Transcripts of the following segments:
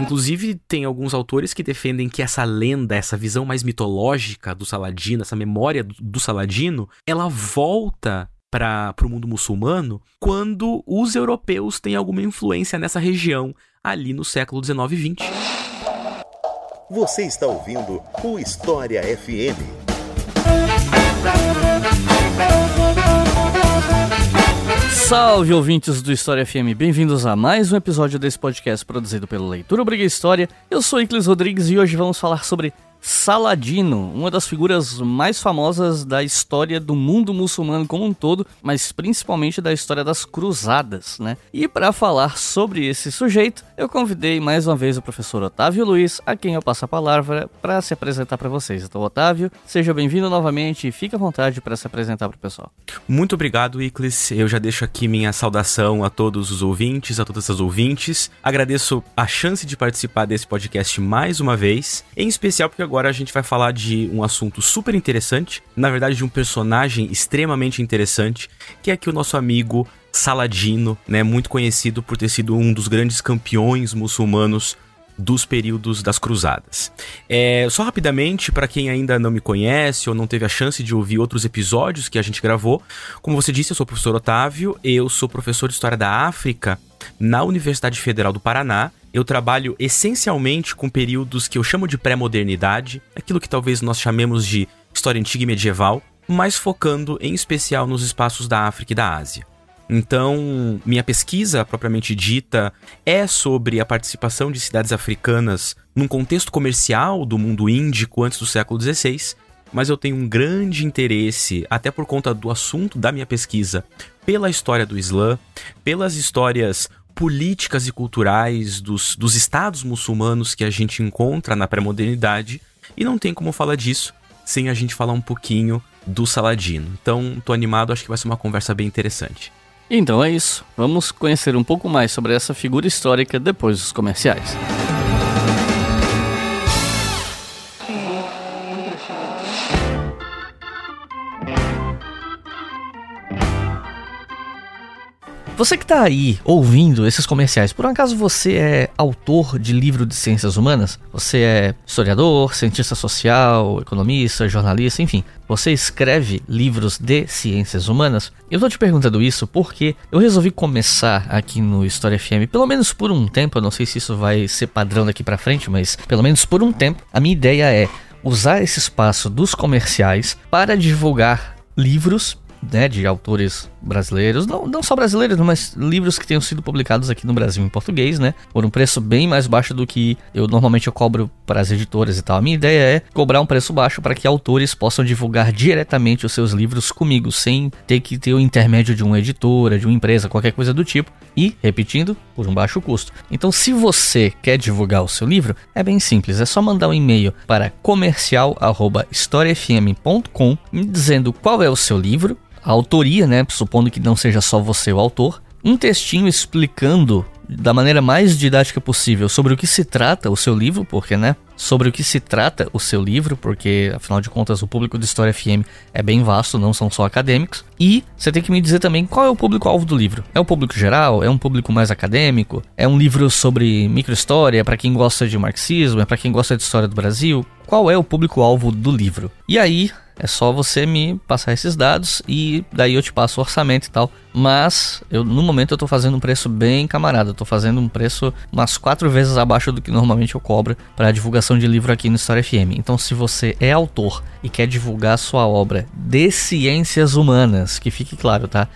Inclusive, tem alguns autores que defendem que essa lenda, essa visão mais mitológica do Saladino, essa memória do, Saladino, ela volta para o mundo muçulmano quando os europeus têm alguma influência nessa região, ali no século 19 e 20. Você está ouvindo o História FM. Salve ouvintes do História FM, bem-vindos a mais um episódio desse podcast produzido pelo Leitura Obriga História. Eu sou Iclis Rodrigues e hoje vamos falar sobre Saladino, uma das figuras mais famosas da história do mundo muçulmano como um todo, mas principalmente da história das cruzadas, né? E para falar sobre esse sujeito, eu convidei mais uma vez o professor Otávio Luiz, a quem eu passo a palavra para se apresentar para vocês. Então, Otávio, seja bem-vindo novamente e fique à vontade para se apresentar para o pessoal. Muito obrigado, Iclis. Eu já deixo aqui minha saudação a todos os ouvintes, a todas as ouvintes. Agradeço a chance de participar desse podcast mais uma vez, em especial porque agora a gente vai falar de um assunto super interessante, na verdade de um personagem extremamente interessante, que é aqui o nosso amigo Saladino, né, muito conhecido por ter sido um dos grandes campeões muçulmanos dos períodos das cruzadas. É, só rapidamente, para quem ainda não me conhece ou não teve a chance de ouvir outros episódios que a gente gravou, como você disse, eu sou o professor Otávio, eu sou professor de História da África na Universidade Federal do Paraná eu trabalho essencialmente com períodos que eu chamo de pré-modernidade, aquilo que talvez nós chamemos de história antiga e medieval, mas focando em especial nos espaços da África e da Ásia. Então, minha pesquisa propriamente dita é sobre a participação de cidades africanas num contexto comercial do mundo índico antes do século XVI, mas eu tenho um grande interesse, até por conta do assunto da minha pesquisa, pela história do Islã, pelas histórias políticas e culturais dos, dos estados muçulmanos que a gente encontra na pré-modernidade, e não tem como falar disso sem a gente falar um pouquinho do Saladino. Então, tô animado, acho que vai ser uma conversa bem interessante. Então é isso. Vamos conhecer um pouco mais sobre essa figura histórica depois dos comerciais. Você que está aí ouvindo esses comerciais, por um acaso você é autor de livro de ciências humanas? Você é historiador, cientista social, economista, jornalista, enfim. Você escreve livros de ciências humanas? Eu estou te perguntando isso porque eu resolvi começar aqui no História FM, pelo menos por um tempo, eu não sei se isso vai ser padrão daqui para frente, mas pelo menos por um tempo, a minha ideia é usar esse espaço dos comerciais para divulgar livros né, de autores brasileiros, não, não só brasileiros, mas livros que tenham sido publicados aqui no Brasil em português, né, por um preço bem mais baixo do que eu normalmente eu cobro para as editoras e tal. A minha ideia é cobrar um preço baixo para que autores possam divulgar diretamente os seus livros comigo, sem ter que ter o intermédio de uma editora, de uma empresa, qualquer coisa do tipo, e, repetindo, por um baixo custo. Então, se você quer divulgar o seu livro, é bem simples, é só mandar um e-mail para comercial@historiafm.com me dizendo qual é o seu livro a autoria, né, supondo que não seja só você o autor, um textinho explicando da maneira mais didática possível sobre o que se trata o seu livro, porque, né? Sobre o que se trata o seu livro, porque afinal de contas o público do História FM é bem vasto, não são só acadêmicos. E você tem que me dizer também qual é o público-alvo do livro. É um público geral? É um público mais acadêmico? É um livro sobre microhistória para quem gosta de marxismo? É para quem gosta de história do Brasil? Qual é o público-alvo do livro? E aí, é só você me passar esses dados e daí eu te passo o orçamento e tal. Mas eu no momento eu tô fazendo um preço bem camarada, eu tô fazendo um preço umas quatro vezes abaixo do que normalmente eu cobro para divulgação de livro aqui no História FM. Então se você é autor e quer divulgar sua obra de ciências humanas, que fique claro, tá?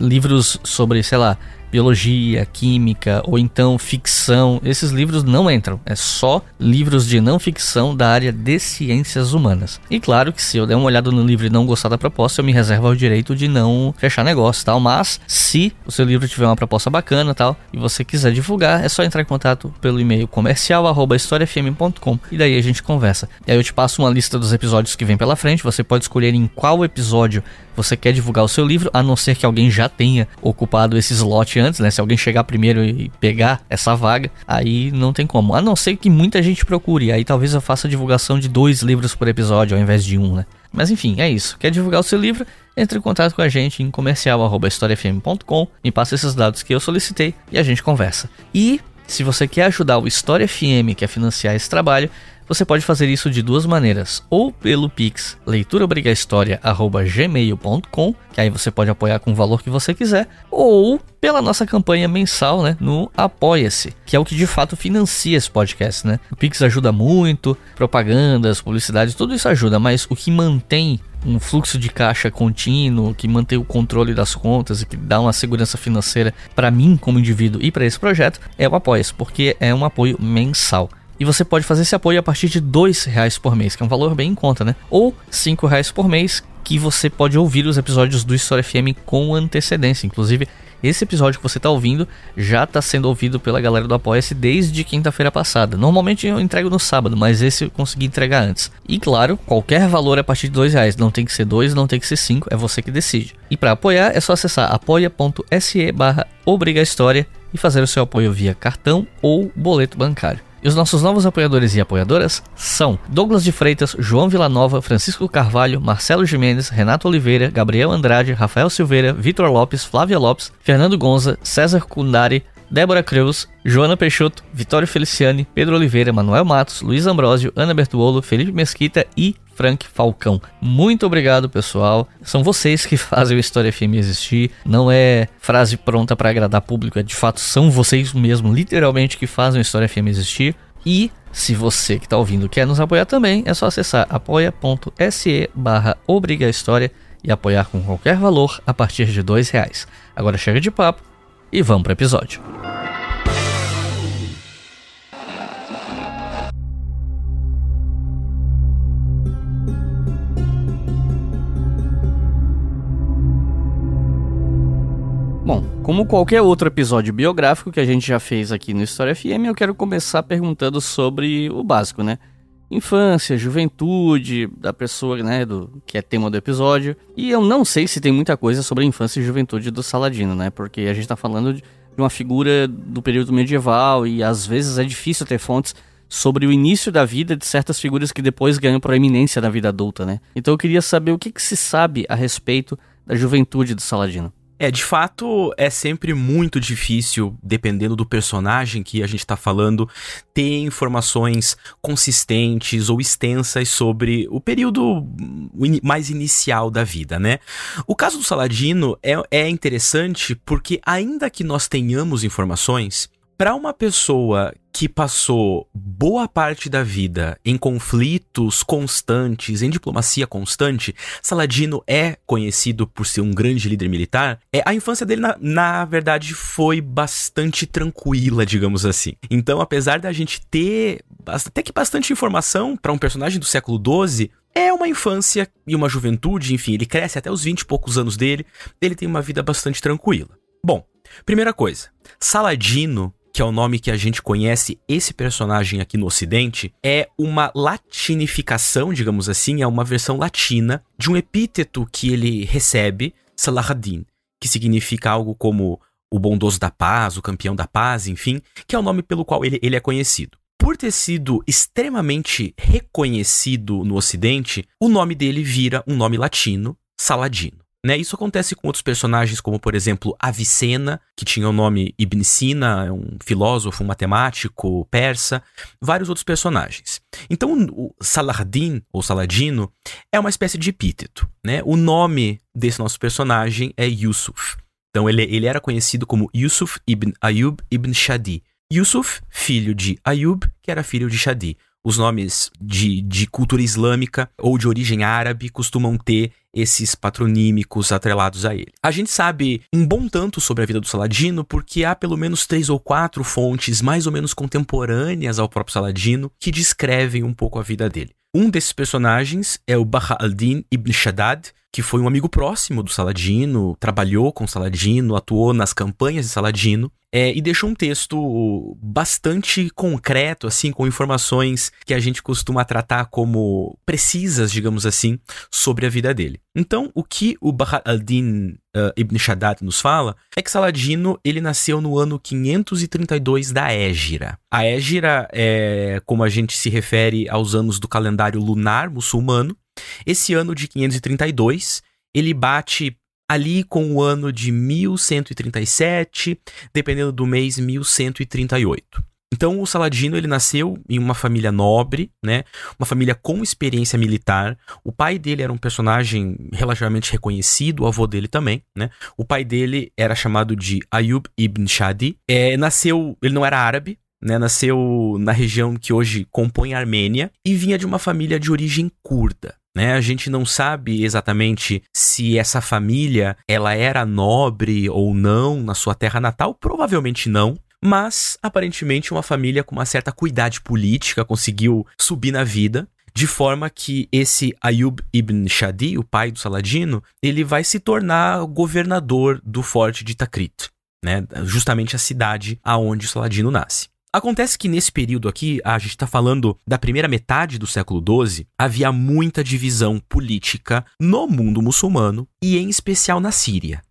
Livros sobre, sei lá, biologia, química ou então ficção, esses livros não entram. É só livros de não ficção da área de ciências humanas. E claro que se eu der uma olhada no livro e não gostar da proposta, eu me reservo o direito de não fechar negócio, tal. Mas se o seu livro tiver uma proposta bacana, tal, e você quiser divulgar, é só entrar em contato pelo e-mail comercial@historiafm.com e daí a gente conversa. E aí eu te passo uma lista dos episódios que vem pela frente. Você pode escolher em qual episódio você quer divulgar o seu livro, a não ser que alguém já tenha ocupado esse slot antes, né? Se alguém chegar primeiro e pegar essa vaga, aí não tem como. A não ser que muita gente procure, aí talvez eu faça a divulgação de dois livros por episódio ao invés de um, né? Mas enfim, é isso. Quer divulgar o seu livro? Entre em contato com a gente em comercial@historiafm.com, me passa esses dados que eu solicitei e a gente conversa. E Se você quer ajudar o História FM, que é financiar esse trabalho, você pode fazer isso de duas maneiras, ou pelo Pix leituraobrigahistoria@gmail.com, que aí você pode apoiar com o valor que você quiser, ou pela nossa campanha mensal, né, no Apoia-se, que é o que de fato financia esse podcast, né? O Pix ajuda muito, propagandas, publicidade, tudo isso ajuda, mas o que mantém um fluxo de caixa contínuo, que mantém o controle das contas e que dá uma segurança financeira para mim como indivíduo e para esse projeto é o Apoia-se, porque é um apoio mensal. E você pode fazer esse apoio a partir de R$ reais por mês, que é um valor bem em conta, né? Ou R$ reais por mês, que você pode ouvir os episódios do História FM com antecedência. Inclusive, esse episódio que você está ouvindo já está sendo ouvido pela galera do Apoia-se desde quinta-feira passada. Normalmente eu entrego no sábado, mas esse eu consegui entregar antes. E claro, qualquer valor a partir de dois reais. Não tem que ser dois, não tem que ser cinco, é você que decide. E para apoiar é só acessar apoia.se barra e fazer o seu apoio via cartão ou boleto bancário. E os nossos novos apoiadores e apoiadoras são Douglas de Freitas, João Villanova, Francisco Carvalho, Marcelo Jimenez, Renato Oliveira, Gabriel Andrade, Rafael Silveira, Vitor Lopes, Flávia Lopes, Fernando Gonza, César Kundari, Débora Creus, Joana Peixoto, Vitório Feliciani, Pedro Oliveira, Manuel Matos, Luiz Ambrosio, Ana Bertuolo, Felipe Mesquita e Frank Falcão. Muito obrigado, pessoal. São vocês que fazem o História FM existir. Não é frase pronta para agradar público, é de fato são vocês mesmo, literalmente, que fazem o História FM existir. E se você que está ouvindo quer nos apoiar também, é só acessar apoia.se barra e apoiar com qualquer valor a partir de dois reais. Agora chega de papo e vamos para o episódio. Bom, como qualquer outro episódio biográfico que a gente já fez aqui no História FM, eu quero começar perguntando sobre o básico, né? Infância, juventude da pessoa, né, do que é tema do episódio. E eu não sei se tem muita coisa sobre a infância e juventude do Saladino, né? Porque a gente tá falando de uma figura do período medieval e às vezes é difícil ter fontes sobre o início da vida de certas figuras que depois ganham proeminência na vida adulta, né? Então eu queria saber o que, que se sabe a respeito da juventude do Saladino. É, de fato, é sempre muito difícil, dependendo do personagem que a gente está falando, ter informações consistentes ou extensas sobre o período mais inicial da vida, né? O caso do Saladino é, é interessante porque, ainda que nós tenhamos informações, para uma pessoa que passou boa parte da vida em conflitos constantes, em diplomacia constante, Saladino é conhecido por ser um grande líder militar. É, a infância dele, na, na verdade, foi bastante tranquila, digamos assim. Então, apesar da gente ter até que bastante informação para um personagem do século XII, é uma infância e uma juventude, enfim, ele cresce até os 20 e poucos anos dele, ele tem uma vida bastante tranquila. Bom, primeira coisa, Saladino que é o nome que a gente conhece esse personagem aqui no Ocidente, é uma latinificação, digamos assim, é uma versão latina de um epíteto que ele recebe, Salahadin, que significa algo como o bondoso da paz, o campeão da paz, enfim, que é o nome pelo qual ele, ele é conhecido. Por ter sido extremamente reconhecido no Ocidente, o nome dele vira um nome latino, Saladino. Né? Isso acontece com outros personagens, como por exemplo Avicena, que tinha o nome Ibn Sina, um filósofo, um matemático persa, vários outros personagens. Então o Saladin, ou Saladino, é uma espécie de epíteto. Né? O nome desse nosso personagem é Yusuf. Então ele, ele era conhecido como Yusuf ibn Ayub ibn Shadi. Yusuf, filho de Ayub, que era filho de Shadi. Os nomes de, de cultura islâmica ou de origem árabe costumam ter esses patronímicos atrelados a ele. A gente sabe um bom tanto sobre a vida do Saladino porque há pelo menos três ou quatro fontes mais ou menos contemporâneas ao próprio Saladino que descrevem um pouco a vida dele. Um desses personagens é o Baha al-Din ibn Shaddad, que foi um amigo próximo do Saladino, trabalhou com Saladino, atuou nas campanhas de Saladino é, e deixou um texto bastante concreto, assim, com informações que a gente costuma tratar como precisas, digamos assim, sobre a vida dele. Então, o que o Bahar al-Din uh, ibn Shaddad nos fala é que Saladino ele nasceu no ano 532 da Égira. A Égira é como a gente se refere aos anos do calendário lunar muçulmano. Esse ano de 532 ele bate ali com o ano de 1137, dependendo do mês, 1138. Então, o Saladino ele nasceu em uma família nobre, né? Uma família com experiência militar. O pai dele era um personagem relativamente reconhecido, o avô dele também, né? O pai dele era chamado de Ayub ibn Shadi. É, nasceu, ele não era árabe, né, nasceu na região que hoje compõe a Armênia e vinha de uma família de origem curda. Né? A gente não sabe exatamente se essa família ela era nobre ou não na sua terra natal, provavelmente não. Mas aparentemente uma família com uma certa cuidade política conseguiu subir na vida de forma que esse Ayub ibn Shadi, o pai do Saladino, ele vai se tornar governador do forte de Takrit, né? justamente a cidade aonde o Saladino nasce. Acontece que nesse período aqui, a gente está falando da primeira metade do século XII, havia muita divisão política no mundo muçulmano e em especial na Síria.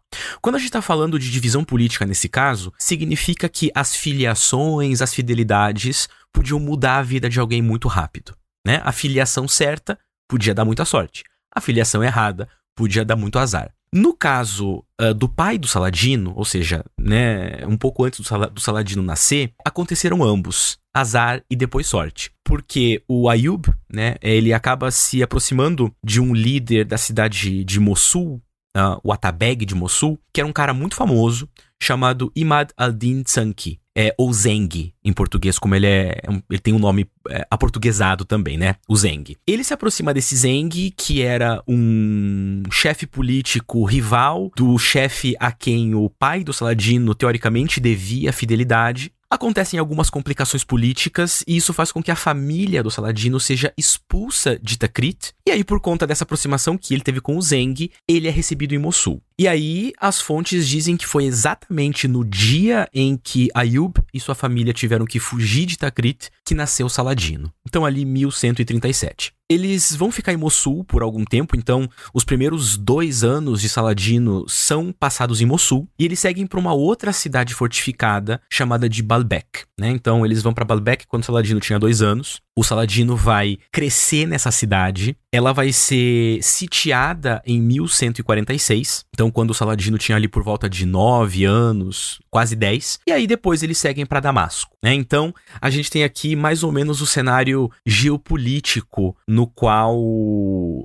Quando a gente está falando de divisão política nesse caso, significa que as filiações, as fidelidades podiam mudar a vida de alguém muito rápido. Né? A filiação certa podia dar muita sorte, a filiação errada podia dar muito azar. No caso uh, do pai do Saladino, ou seja, né, um pouco antes do, do Saladino nascer, aconteceram ambos, azar e depois sorte. Porque o Ayub, né, ele acaba se aproximando de um líder da cidade de Mossul, uh, o Atabeg de Mossul, que era um cara muito famoso, chamado Imad al-Din Tsanki é, ou Zeng, em português, como ele é. é ele tem um nome é, aportuguesado também, né? O Zeng. Ele se aproxima desse Zeng, que era um chefe político rival do chefe a quem o pai do Saladino teoricamente devia fidelidade. Acontecem algumas complicações políticas e isso faz com que a família do Saladino seja expulsa de Takrit. E aí, por conta dessa aproximação que ele teve com o Zeng, ele é recebido em Mossul. E aí, as fontes dizem que foi exatamente no dia em que Ayub e sua família tiveram que fugir de Takrit que nasceu Saladino. Então, ali, 1137. Eles vão ficar em Mossul por algum tempo, então os primeiros dois anos de Saladino são passados em Mossul e eles seguem para uma outra cidade fortificada chamada de Baalbek. Né? Então eles vão para Baalbek quando Saladino tinha dois anos. O Saladino vai crescer nessa cidade. Ela vai ser sitiada em 1146. Então, quando o Saladino tinha ali por volta de 9 anos, quase 10. E aí depois eles seguem para Damasco. Né? Então, a gente tem aqui mais ou menos o cenário geopolítico no qual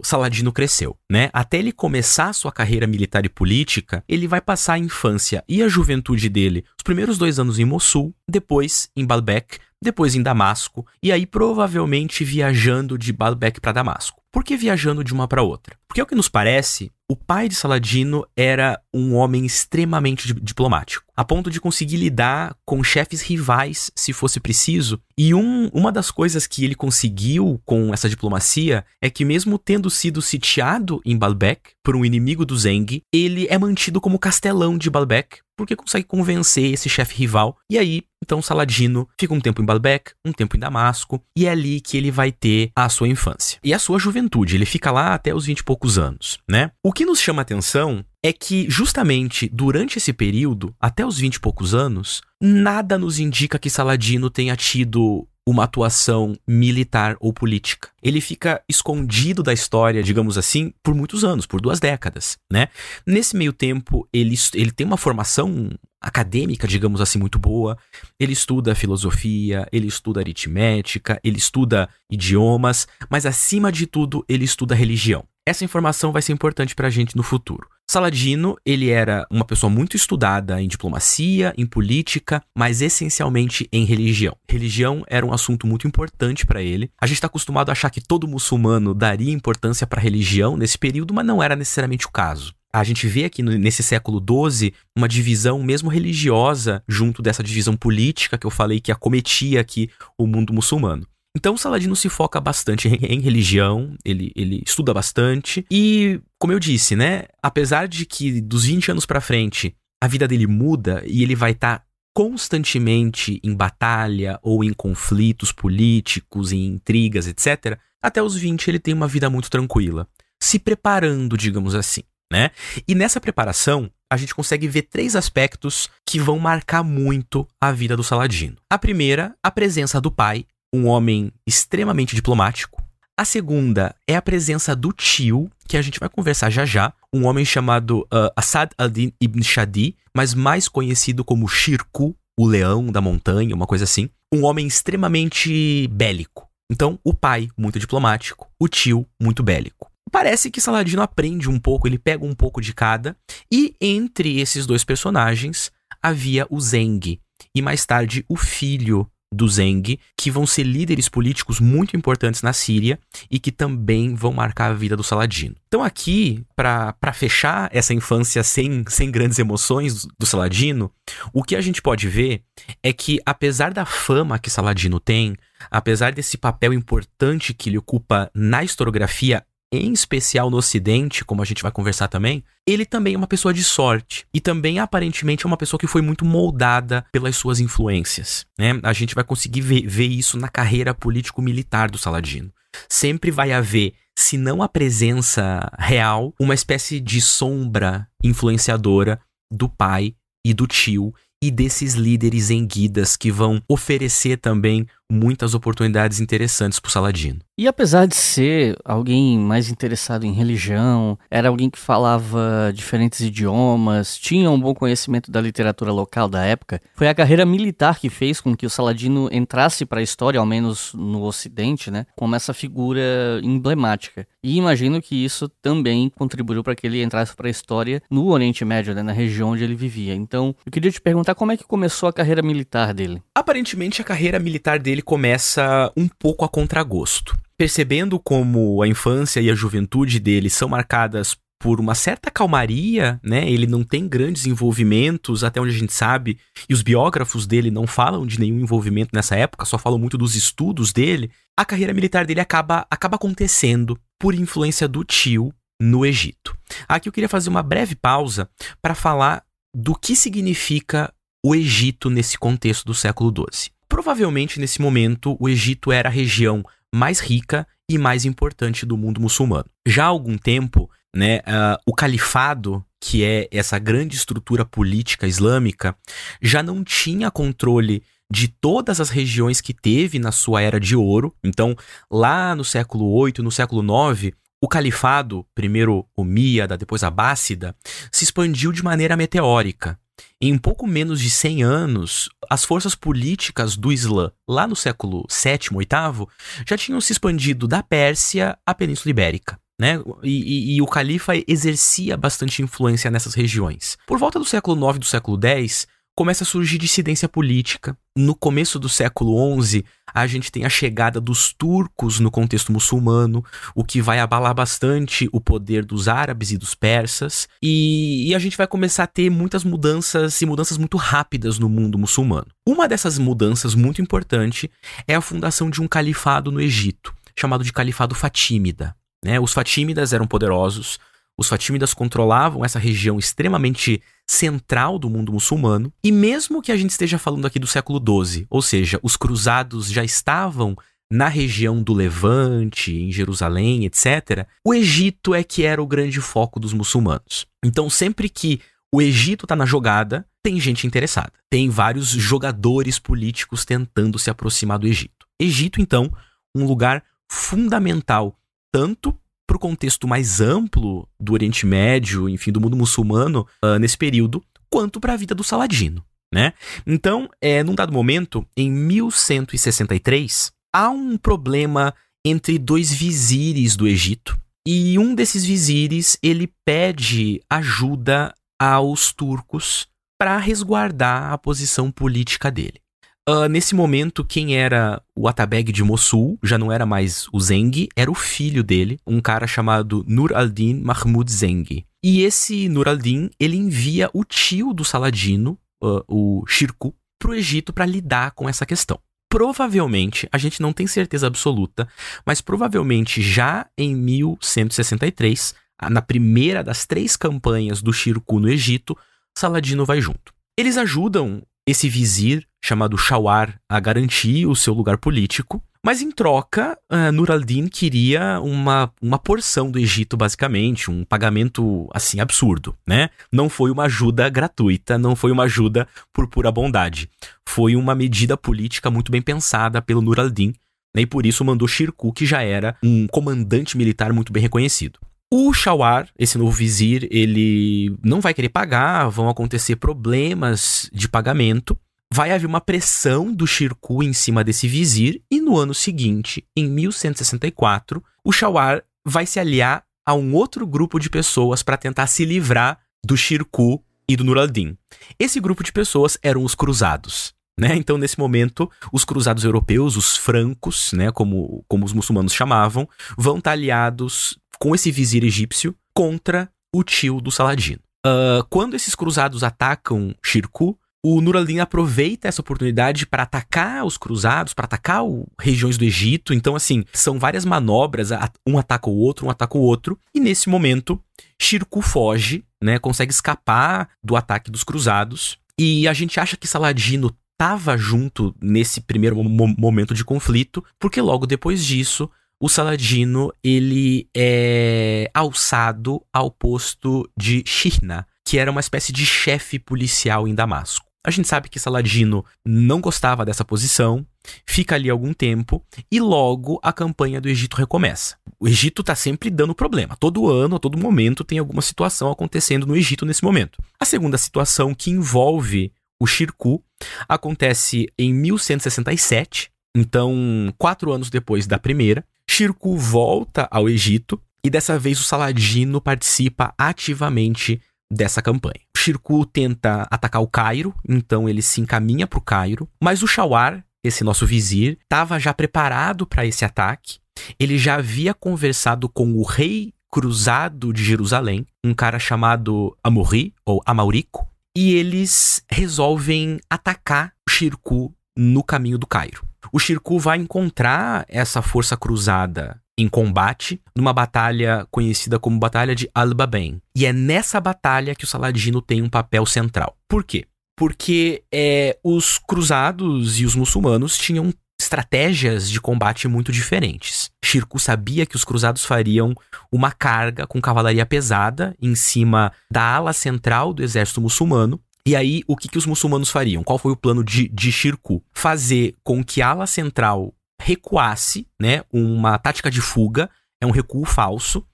Saladino cresceu. Né? Até ele começar sua carreira militar e política, ele vai passar a infância e a juventude dele, os primeiros dois anos em Mossul, depois em Baalbek, depois em Damasco, e aí provavelmente viajando de Baalbek para Damasco. Por que viajando de uma para outra? Porque, ao que nos parece, o pai de Saladino era um homem extremamente diplomático, a ponto de conseguir lidar com chefes rivais se fosse preciso. E um, uma das coisas que ele conseguiu com essa diplomacia é que, mesmo tendo sido sitiado em Baalbek por um inimigo do Zeng, ele é mantido como castelão de Baalbek porque consegue convencer esse chefe rival. E aí, então, Saladino fica um tempo em Baalbek, um tempo em Damasco, e é ali que ele vai ter a sua infância e a sua juventude. Ele fica lá até os 20 e poucos anos, né? O que nos chama atenção é que, justamente durante esse período, até os 20 e poucos anos, nada nos indica que Saladino tenha tido uma atuação militar ou política. Ele fica escondido da história, digamos assim, por muitos anos, por duas décadas, né? Nesse meio tempo, ele, ele tem uma formação acadêmica, digamos assim, muito boa. Ele estuda filosofia, ele estuda aritmética, ele estuda idiomas, mas acima de tudo, ele estuda religião. Essa informação vai ser importante para a gente no futuro. Saladino, ele era uma pessoa muito estudada em diplomacia, em política, mas essencialmente em religião. Religião era um assunto muito importante para ele. A gente está acostumado a achar que todo muçulmano daria importância para a religião nesse período, mas não era necessariamente o caso. A gente vê aqui nesse século XII uma divisão mesmo religiosa junto dessa divisão política que eu falei que acometia aqui o mundo muçulmano. Então o Saladino se foca bastante em, religião, ele, ele estuda bastante e, como eu disse, né, apesar de que dos 20 anos para frente a vida dele muda e ele vai estar tá constantemente em batalha ou em conflitos políticos, em intrigas, etc. Até os 20 ele tem uma vida muito tranquila, se preparando, digamos assim, né? E nessa preparação, a gente consegue ver três aspectos que vão marcar muito a vida do Saladino. A primeira, a presença do pai um homem extremamente diplomático. A segunda é a presença do tio, que a gente vai conversar já já, um homem chamado uh, Asad al-Din ibn Shadi, mas mais conhecido como Shirku, o leão da montanha, uma coisa assim. Um homem extremamente bélico. Então, o pai, muito diplomático, o tio, muito bélico. Parece que Saladino aprende um pouco, ele pega um pouco de cada, e entre esses dois personagens havia o Zeng, e mais tarde o filho do Zeng, que vão ser líderes políticos muito importantes na Síria e que também vão marcar a vida do Saladino. Então, aqui, para fechar essa infância sem, sem grandes emoções do Saladino, o que a gente pode ver é que, apesar da fama que Saladino tem, apesar desse papel importante que ele ocupa na historiografia em especial no Ocidente, como a gente vai conversar também, ele também é uma pessoa de sorte. E também, aparentemente, é uma pessoa que foi muito moldada pelas suas influências. Né? A gente vai conseguir ver, ver isso na carreira político-militar do Saladino. Sempre vai haver, se não a presença real, uma espécie de sombra influenciadora do pai e do tio e desses líderes em guidas que vão oferecer também muitas oportunidades interessantes para o Saladino. E apesar de ser alguém mais interessado em religião, era alguém que falava diferentes idiomas, tinha um bom conhecimento da literatura local da época, foi a carreira militar que fez com que o Saladino entrasse para a história, ao menos no Ocidente, né, como essa figura emblemática. E imagino que isso também contribuiu para que ele entrasse para a história no Oriente Médio, né, na região onde ele vivia. Então, eu queria te perguntar como é que começou a carreira militar dele. Aparentemente, a carreira militar dele começa um pouco a contragosto. Percebendo como a infância e a juventude dele são marcadas por uma certa calmaria, né? Ele não tem grandes envolvimentos, até onde a gente sabe, e os biógrafos dele não falam de nenhum envolvimento nessa época, só falam muito dos estudos dele. A carreira militar dele acaba, acaba acontecendo por influência do tio no Egito. Aqui eu queria fazer uma breve pausa para falar do que significa o Egito nesse contexto do século XII. Provavelmente nesse momento o Egito era a região mais rica e mais importante do mundo muçulmano. Já há algum tempo, né, uh, o califado, que é essa grande estrutura política islâmica, já não tinha controle de todas as regiões que teve na sua era de ouro. Então, lá no século 8, no século 9, o califado, primeiro Omíada, depois Abássida, se expandiu de maneira meteórica. Em pouco menos de 100 anos, as forças políticas do Islã, lá no século VII, VIII, já tinham se expandido da Pérsia à Península Ibérica. Né? E, e, e o califa exercia bastante influência nessas regiões. Por volta do século IX e do século X, começa a surgir dissidência política. No começo do século XI, a gente tem a chegada dos turcos no contexto muçulmano, o que vai abalar bastante o poder dos árabes e dos persas, e, e a gente vai começar a ter muitas mudanças e mudanças muito rápidas no mundo muçulmano. Uma dessas mudanças muito importante é a fundação de um califado no Egito, chamado de Califado Fatímida. Né? Os Fatímidas eram poderosos, os Fatímidas controlavam essa região extremamente central do mundo muçulmano, e mesmo que a gente esteja falando aqui do século XII, ou seja, os cruzados já estavam na região do Levante, em Jerusalém, etc., o Egito é que era o grande foco dos muçulmanos. Então, sempre que o Egito está na jogada, tem gente interessada. Tem vários jogadores políticos tentando se aproximar do Egito. Egito, então, um lugar fundamental tanto para o contexto mais amplo do Oriente Médio, enfim, do mundo muçulmano uh, nesse período, quanto para a vida do Saladino, né? Então, é, num dado momento, em 1163, há um problema entre dois vizires do Egito, e um desses vizires, ele pede ajuda aos turcos para resguardar a posição política dele. Uh, nesse momento, quem era o Atabeg de Mossul já não era mais o Zeng, era o filho dele, um cara chamado Nur al-Din Mahmud Zeng. E esse Nur al-Din, ele envia o tio do Saladino, uh, o Shirku, para o Egito para lidar com essa questão. Provavelmente, a gente não tem certeza absoluta, mas provavelmente já em 1163, na primeira das três campanhas do Shirku no Egito, Saladino vai junto. Eles ajudam esse vizir chamado Shawar a garantir o seu lugar político, mas em troca, uh, Nur al-Din queria uma, uma porção do Egito, basicamente, um pagamento assim absurdo, né? Não foi uma ajuda gratuita, não foi uma ajuda por pura bondade. Foi uma medida política muito bem pensada pelo Nur al-Din, né, e por isso mandou Shirkuh, que já era um comandante militar muito bem reconhecido. O Shawar, esse novo vizir, ele não vai querer pagar, vão acontecer problemas de pagamento. Vai haver uma pressão do Shirkuh em cima desse vizir, e no ano seguinte, em 1164, o Shawar vai se aliar a um outro grupo de pessoas para tentar se livrar do Shirkuh e do Nur al-Din. Esse grupo de pessoas eram os cruzados. Né? Então, nesse momento, os cruzados europeus, os francos, né, como, como os muçulmanos chamavam, vão estar aliados com esse vizir egípcio contra o tio do Saladino. Uh, quando esses cruzados atacam Shirkuh, o Nur al-Din aproveita essa oportunidade para atacar os cruzados, para atacar o, regiões do Egito. Então, assim, são várias manobras, um ataca o outro, um ataca o outro. E nesse momento, Shirkuh foge, né, consegue escapar do ataque dos cruzados. E a gente acha que Saladino estava junto nesse primeiro mo momento de conflito, porque logo depois disso, o Saladino ele é alçado ao posto de Shirna, que era uma espécie de chefe policial em Damasco. A gente sabe que Saladino não gostava dessa posição, fica ali algum tempo e logo a campanha do Egito recomeça. O Egito está sempre dando problema. Todo ano, a todo momento, tem alguma situação acontecendo no Egito nesse momento. A segunda situação que envolve o Shirkuh acontece em 1167, então quatro anos depois da primeira. Shirkuh volta ao Egito e dessa vez o Saladino participa ativamente dessa campanha. O Shirkuh tenta atacar o Cairo, então ele se encaminha para o Cairo, mas o Shawar, esse nosso vizir, estava já preparado para esse ataque. Ele já havia conversado com o rei cruzado de Jerusalém, um cara chamado Amorri ou Amaurico, e eles resolvem atacar o Shirkuh no caminho do Cairo. O Shirkuh vai encontrar essa força cruzada em combate numa batalha conhecida como Batalha de Al-Baben. E é nessa batalha que o Saladino tem um papel central. Por quê? Porque é, os cruzados e os muçulmanos tinham estratégias de combate muito diferentes. Shirkuh sabia que os cruzados fariam uma carga com cavalaria pesada em cima da ala central do exército muçulmano e aí, o que, que os muçulmanos fariam? Qual foi o plano de, de Shirkuh? Fazer com que a ala central recuasse, né? Uma tática de fuga, é um recuo falso.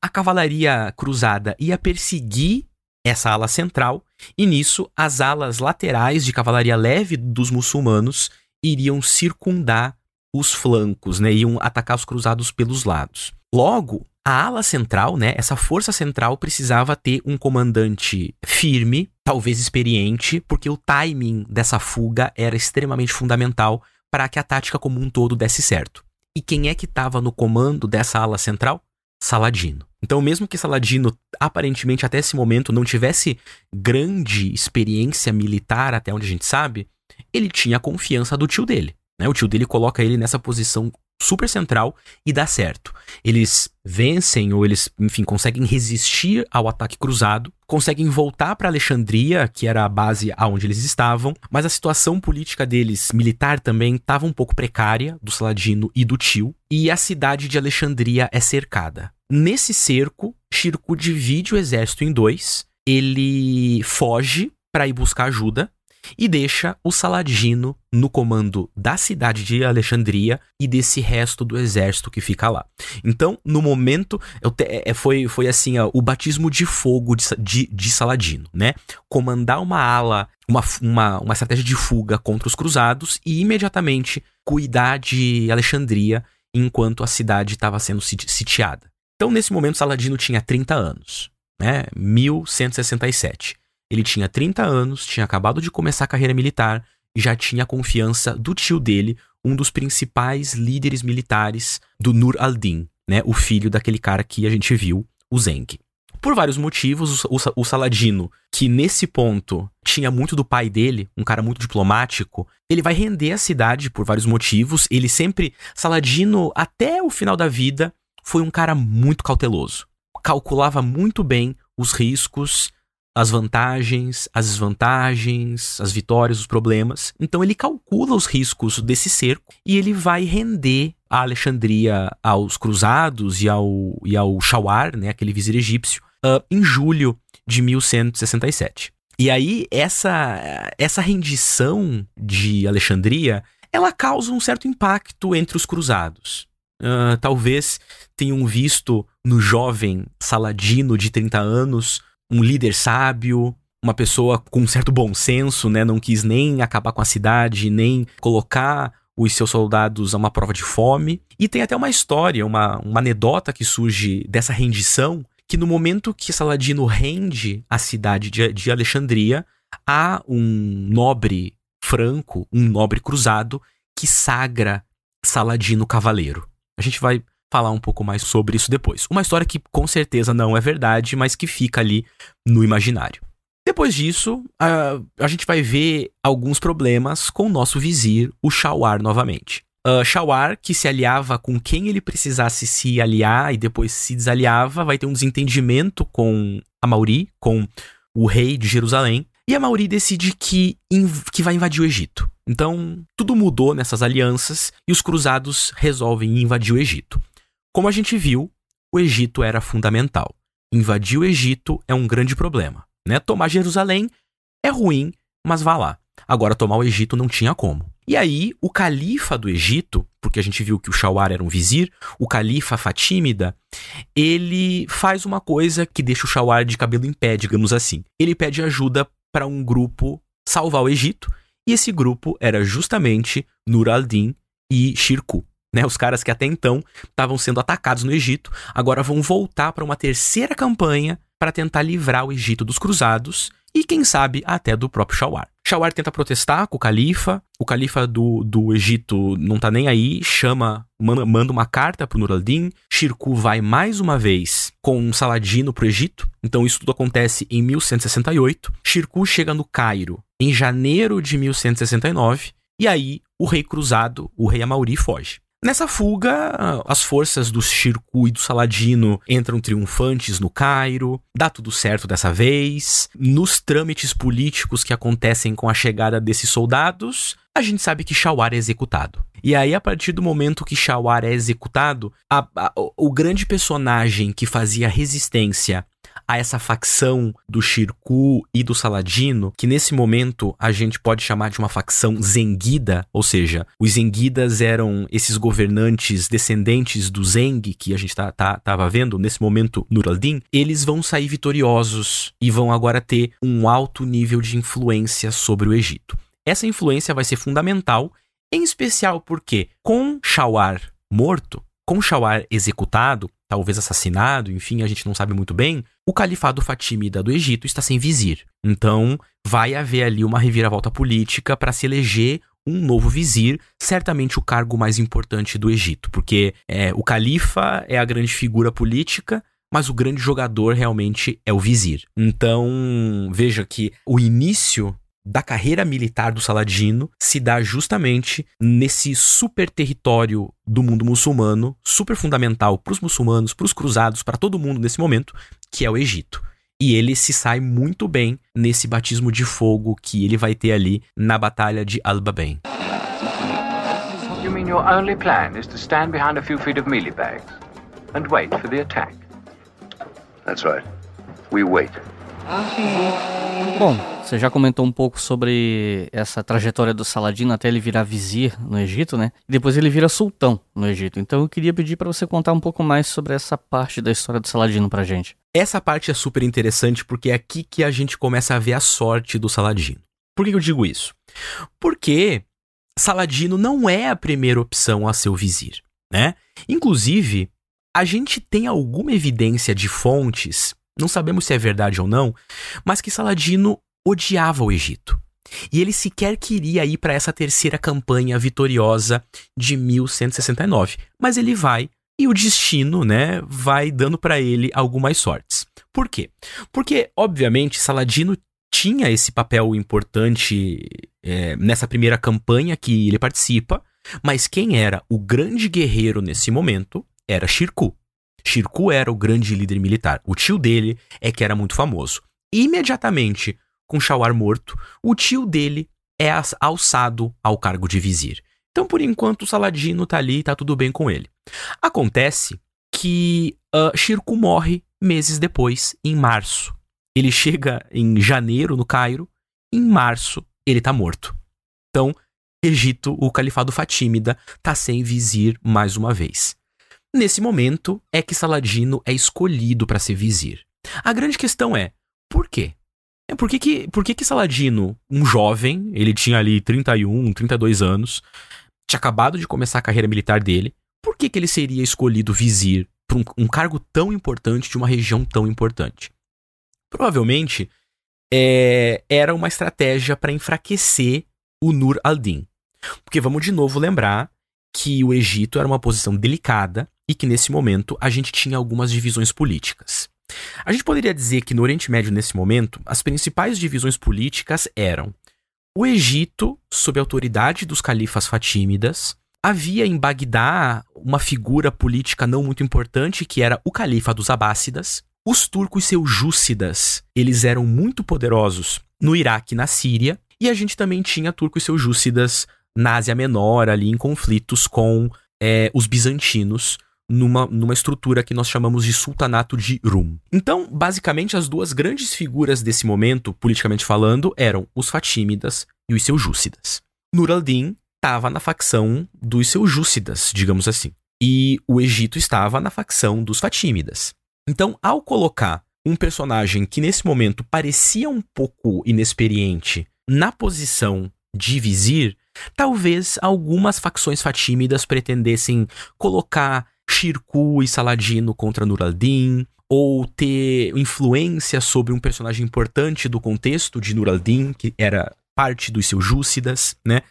A cavalaria cruzada ia perseguir essa ala central, e nisso as alas laterais de cavalaria leve dos muçulmanos iriam circundar os flancos, né? Iam atacar os cruzados pelos lados. Logo, a ala central, né, essa força central precisava ter um comandante firme, talvez experiente, porque o timing dessa fuga era extremamente fundamental para que a tática como um todo desse certo. E quem é que estava no comando dessa ala central? Saladino. Então, mesmo que Saladino aparentemente até esse momento não tivesse grande experiência militar, até onde a gente sabe, ele tinha a confiança do tio dele. Né? O tio dele coloca ele nessa posição super central e dá certo. Eles vencem ou eles, enfim, conseguem resistir ao ataque cruzado, conseguem voltar para Alexandria, que era a base aonde eles estavam, mas a situação política deles, militar também, estava um pouco precária do Saladino e do tio, e a cidade de Alexandria é cercada. Nesse cerco, Shirkuh divide o exército em dois, ele foge para ir buscar ajuda, e deixa o Saladino no comando da cidade de Alexandria e desse resto do exército que fica lá. Então, no momento, te, é, foi, foi assim, ó, o batismo de fogo de, de, de, Saladino, né? Comandar uma ala, uma, uma, uma estratégia de fuga contra os cruzados e imediatamente cuidar de Alexandria enquanto a cidade estava sendo sitiada. Então, nesse momento, Saladino tinha 30 anos, né? 1167. Ele tinha 30 anos, tinha acabado de começar a carreira militar e já tinha a confiança do tio dele, um dos principais líderes militares do Nur al-Din, né, o filho daquele cara que a gente viu, o Zeng. Por vários motivos, o, Saladino, que nesse ponto tinha muito do pai dele, um cara muito diplomático, ele vai render a cidade por vários motivos. Ele sempre, Saladino, até o final da vida, foi um cara muito cauteloso. Calculava muito bem os riscos as vantagens, as desvantagens, as vitórias, os problemas. Então ele calcula os riscos desse cerco e ele vai render a Alexandria aos cruzados e ao, e ao Shawar, né, aquele vizir egípcio, uh, em julho de 1167. E aí essa, essa rendição de Alexandria ela causa um certo impacto entre os cruzados. Uh, talvez tenham visto no jovem Saladino de 30 anos um líder sábio, uma pessoa com um certo bom senso, né? Não quis nem acabar com a cidade, nem colocar os seus soldados a uma prova de fome. E tem até uma história, uma, uma anedota que surge dessa rendição, que no momento que Saladino rende a cidade de, de Alexandria, há um nobre franco, um nobre cruzado, que sagra Saladino cavaleiro. A gente vai falar um pouco mais sobre isso depois. Uma história que com certeza não é verdade, mas que fica ali no imaginário. Depois disso, a, a gente vai ver alguns problemas com o nosso vizir, o Shawar, novamente. Uh, Shawar, que se aliava com quem ele precisasse se aliar e depois se desaliava, vai ter um desentendimento com a Mauri, com o rei de Jerusalém, e a Mauri decide que, que vai invadir o Egito. Então, tudo mudou nessas alianças e os cruzados resolvem invadir o Egito. Como a gente viu, o Egito era fundamental. Invadir o Egito é um grande problema. Né? Tomar Jerusalém é ruim, mas vá lá. Agora, tomar o Egito não tinha como. E aí, o califa do Egito, porque a gente viu que o Shawar era um vizir, o califa Fatímida, ele faz uma coisa que deixa o Shawar de cabelo em pé, digamos assim. Ele pede ajuda para um grupo salvar o Egito, e esse grupo era justamente Nur al-Din e Shirkuh. Né, os caras que até então estavam sendo atacados no Egito, agora vão voltar para uma terceira campanha para tentar livrar o Egito dos cruzados e, quem sabe, até do próprio Shawar. Shawar tenta protestar com o califa, o califa do, do Egito não tá nem aí, chama, manda, uma carta pro Nur al-Din, Shirkuh vai mais uma vez com um Saladino pro Egito, então isso tudo acontece em 1168, Shirkuh chega no Cairo em janeiro de 1169, e aí o rei cruzado, o rei Amauri, foge. Nessa fuga, as forças do Shirku e do Saladino entram triunfantes no Cairo, dá tudo certo dessa vez. Nos trâmites políticos que acontecem com a chegada desses soldados, a gente sabe que Shawar é executado. E aí, a partir do momento que Shawar é executado, a, a, o grande personagem que fazia resistência a essa facção do Shirku e do Saladino, que nesse momento a gente pode chamar de uma facção Zengida, ou seja, os Zengidas eram esses governantes descendentes do Zeng, que a gente tá, tá, tava vendo nesse momento no al-Din, eles vão sair vitoriosos e vão agora ter um alto nível de influência sobre o Egito. Essa influência vai ser fundamental, em especial porque, com Shawar morto, com Shawar executado, talvez assassinado, enfim, a gente não sabe muito bem, o califado fatimida do Egito está sem vizir. Então, vai haver ali uma reviravolta política para se eleger um novo vizir, certamente o cargo mais importante do Egito, porque é, o califa é a grande figura política, mas o grande jogador realmente é o vizir. Então, veja que o início da carreira militar do Saladino se dá justamente nesse super território do mundo muçulmano, super fundamental para os muçulmanos, para os cruzados, para todo mundo nesse momento, que é o Egito. E ele se sai muito bem nesse batismo de fogo que ele vai ter ali na batalha de Al-Babain. You mean your only plan is to stand behind a few feet of mealie bags and wait for the attack? That's right. We wait. Bom, você já comentou um pouco sobre essa trajetória do Saladino até ele virar vizir no Egito, né? E depois ele vira sultão no Egito. Então eu queria pedir para você contar um pouco mais sobre essa parte da história do Saladino pra gente. Essa parte é super interessante porque é aqui que a gente começa a ver a sorte do Saladino. Por que eu digo isso? Porque Saladino não é a primeira opção a ser o vizir, né? Inclusive, a gente tem alguma evidência de fontes, não sabemos se é verdade ou não, mas que Saladino odiava o Egito. E ele sequer queria ir para essa terceira campanha vitoriosa de 1169, mas ele vai e o destino, né, vai dando para ele algumas sortes. Por quê? Porque, obviamente, Saladino tinha esse papel importante é, nessa primeira campanha que ele participa, mas quem era o grande guerreiro nesse momento era Shirkuh. Shirkuh era o grande líder militar. O tio dele é que era muito famoso. Imediatamente com Shawar morto, o tio dele é alçado ao cargo de vizir. Então, por enquanto, o Saladino tá ali e tá tudo bem com ele. Acontece que uh, Shirku morre meses depois, em março. Ele chega em janeiro no Cairo, em março ele tá morto. Então, Egito, o califado fatímida, tá sem vizir mais uma vez. Nesse momento é que Saladino é escolhido para ser vizir. A grande questão é, por quê? É por que, que, por que, que Saladino, um jovem, ele tinha ali 31, 32 anos, tinha acabado de começar a carreira militar dele, por que, que ele seria escolhido vizir para um, um, cargo tão importante de uma região tão importante? Provavelmente é, era uma estratégia para enfraquecer o Nur al-Din. Porque vamos de novo lembrar que o Egito era uma posição delicada e que nesse momento a gente tinha algumas divisões políticas. A gente poderia dizer que no Oriente Médio, nesse momento, as principais divisões políticas eram o Egito, sob a autoridade dos califas fatímidas, havia em Bagdá uma figura política não muito importante que era o califa dos Abássidas. Os turcos seljúcidas, eles eram muito poderosos no Iraque e na Síria, e a gente também tinha turcos seljúcidas na Ásia Menor, ali em conflitos com é, os bizantinos, numa, numa estrutura que nós chamamos de Sultanato de Rum. Então, basicamente, as duas grandes figuras desse momento, politicamente falando, eram os Fatímidas e os Seljúcidas. Nur al-Din estava na facção dos Seljúcidas, digamos assim. E o Egito estava na facção dos Fatímidas. Então, ao colocar um personagem que nesse momento parecia um pouco inexperiente na posição de vizir, talvez algumas facções fatímidas pretendessem colocar Shirku e Saladino contra Nur al-Din, ou ter influência sobre um personagem importante do contexto de Nur al-Din, que era parte dos seus Júcidas, né?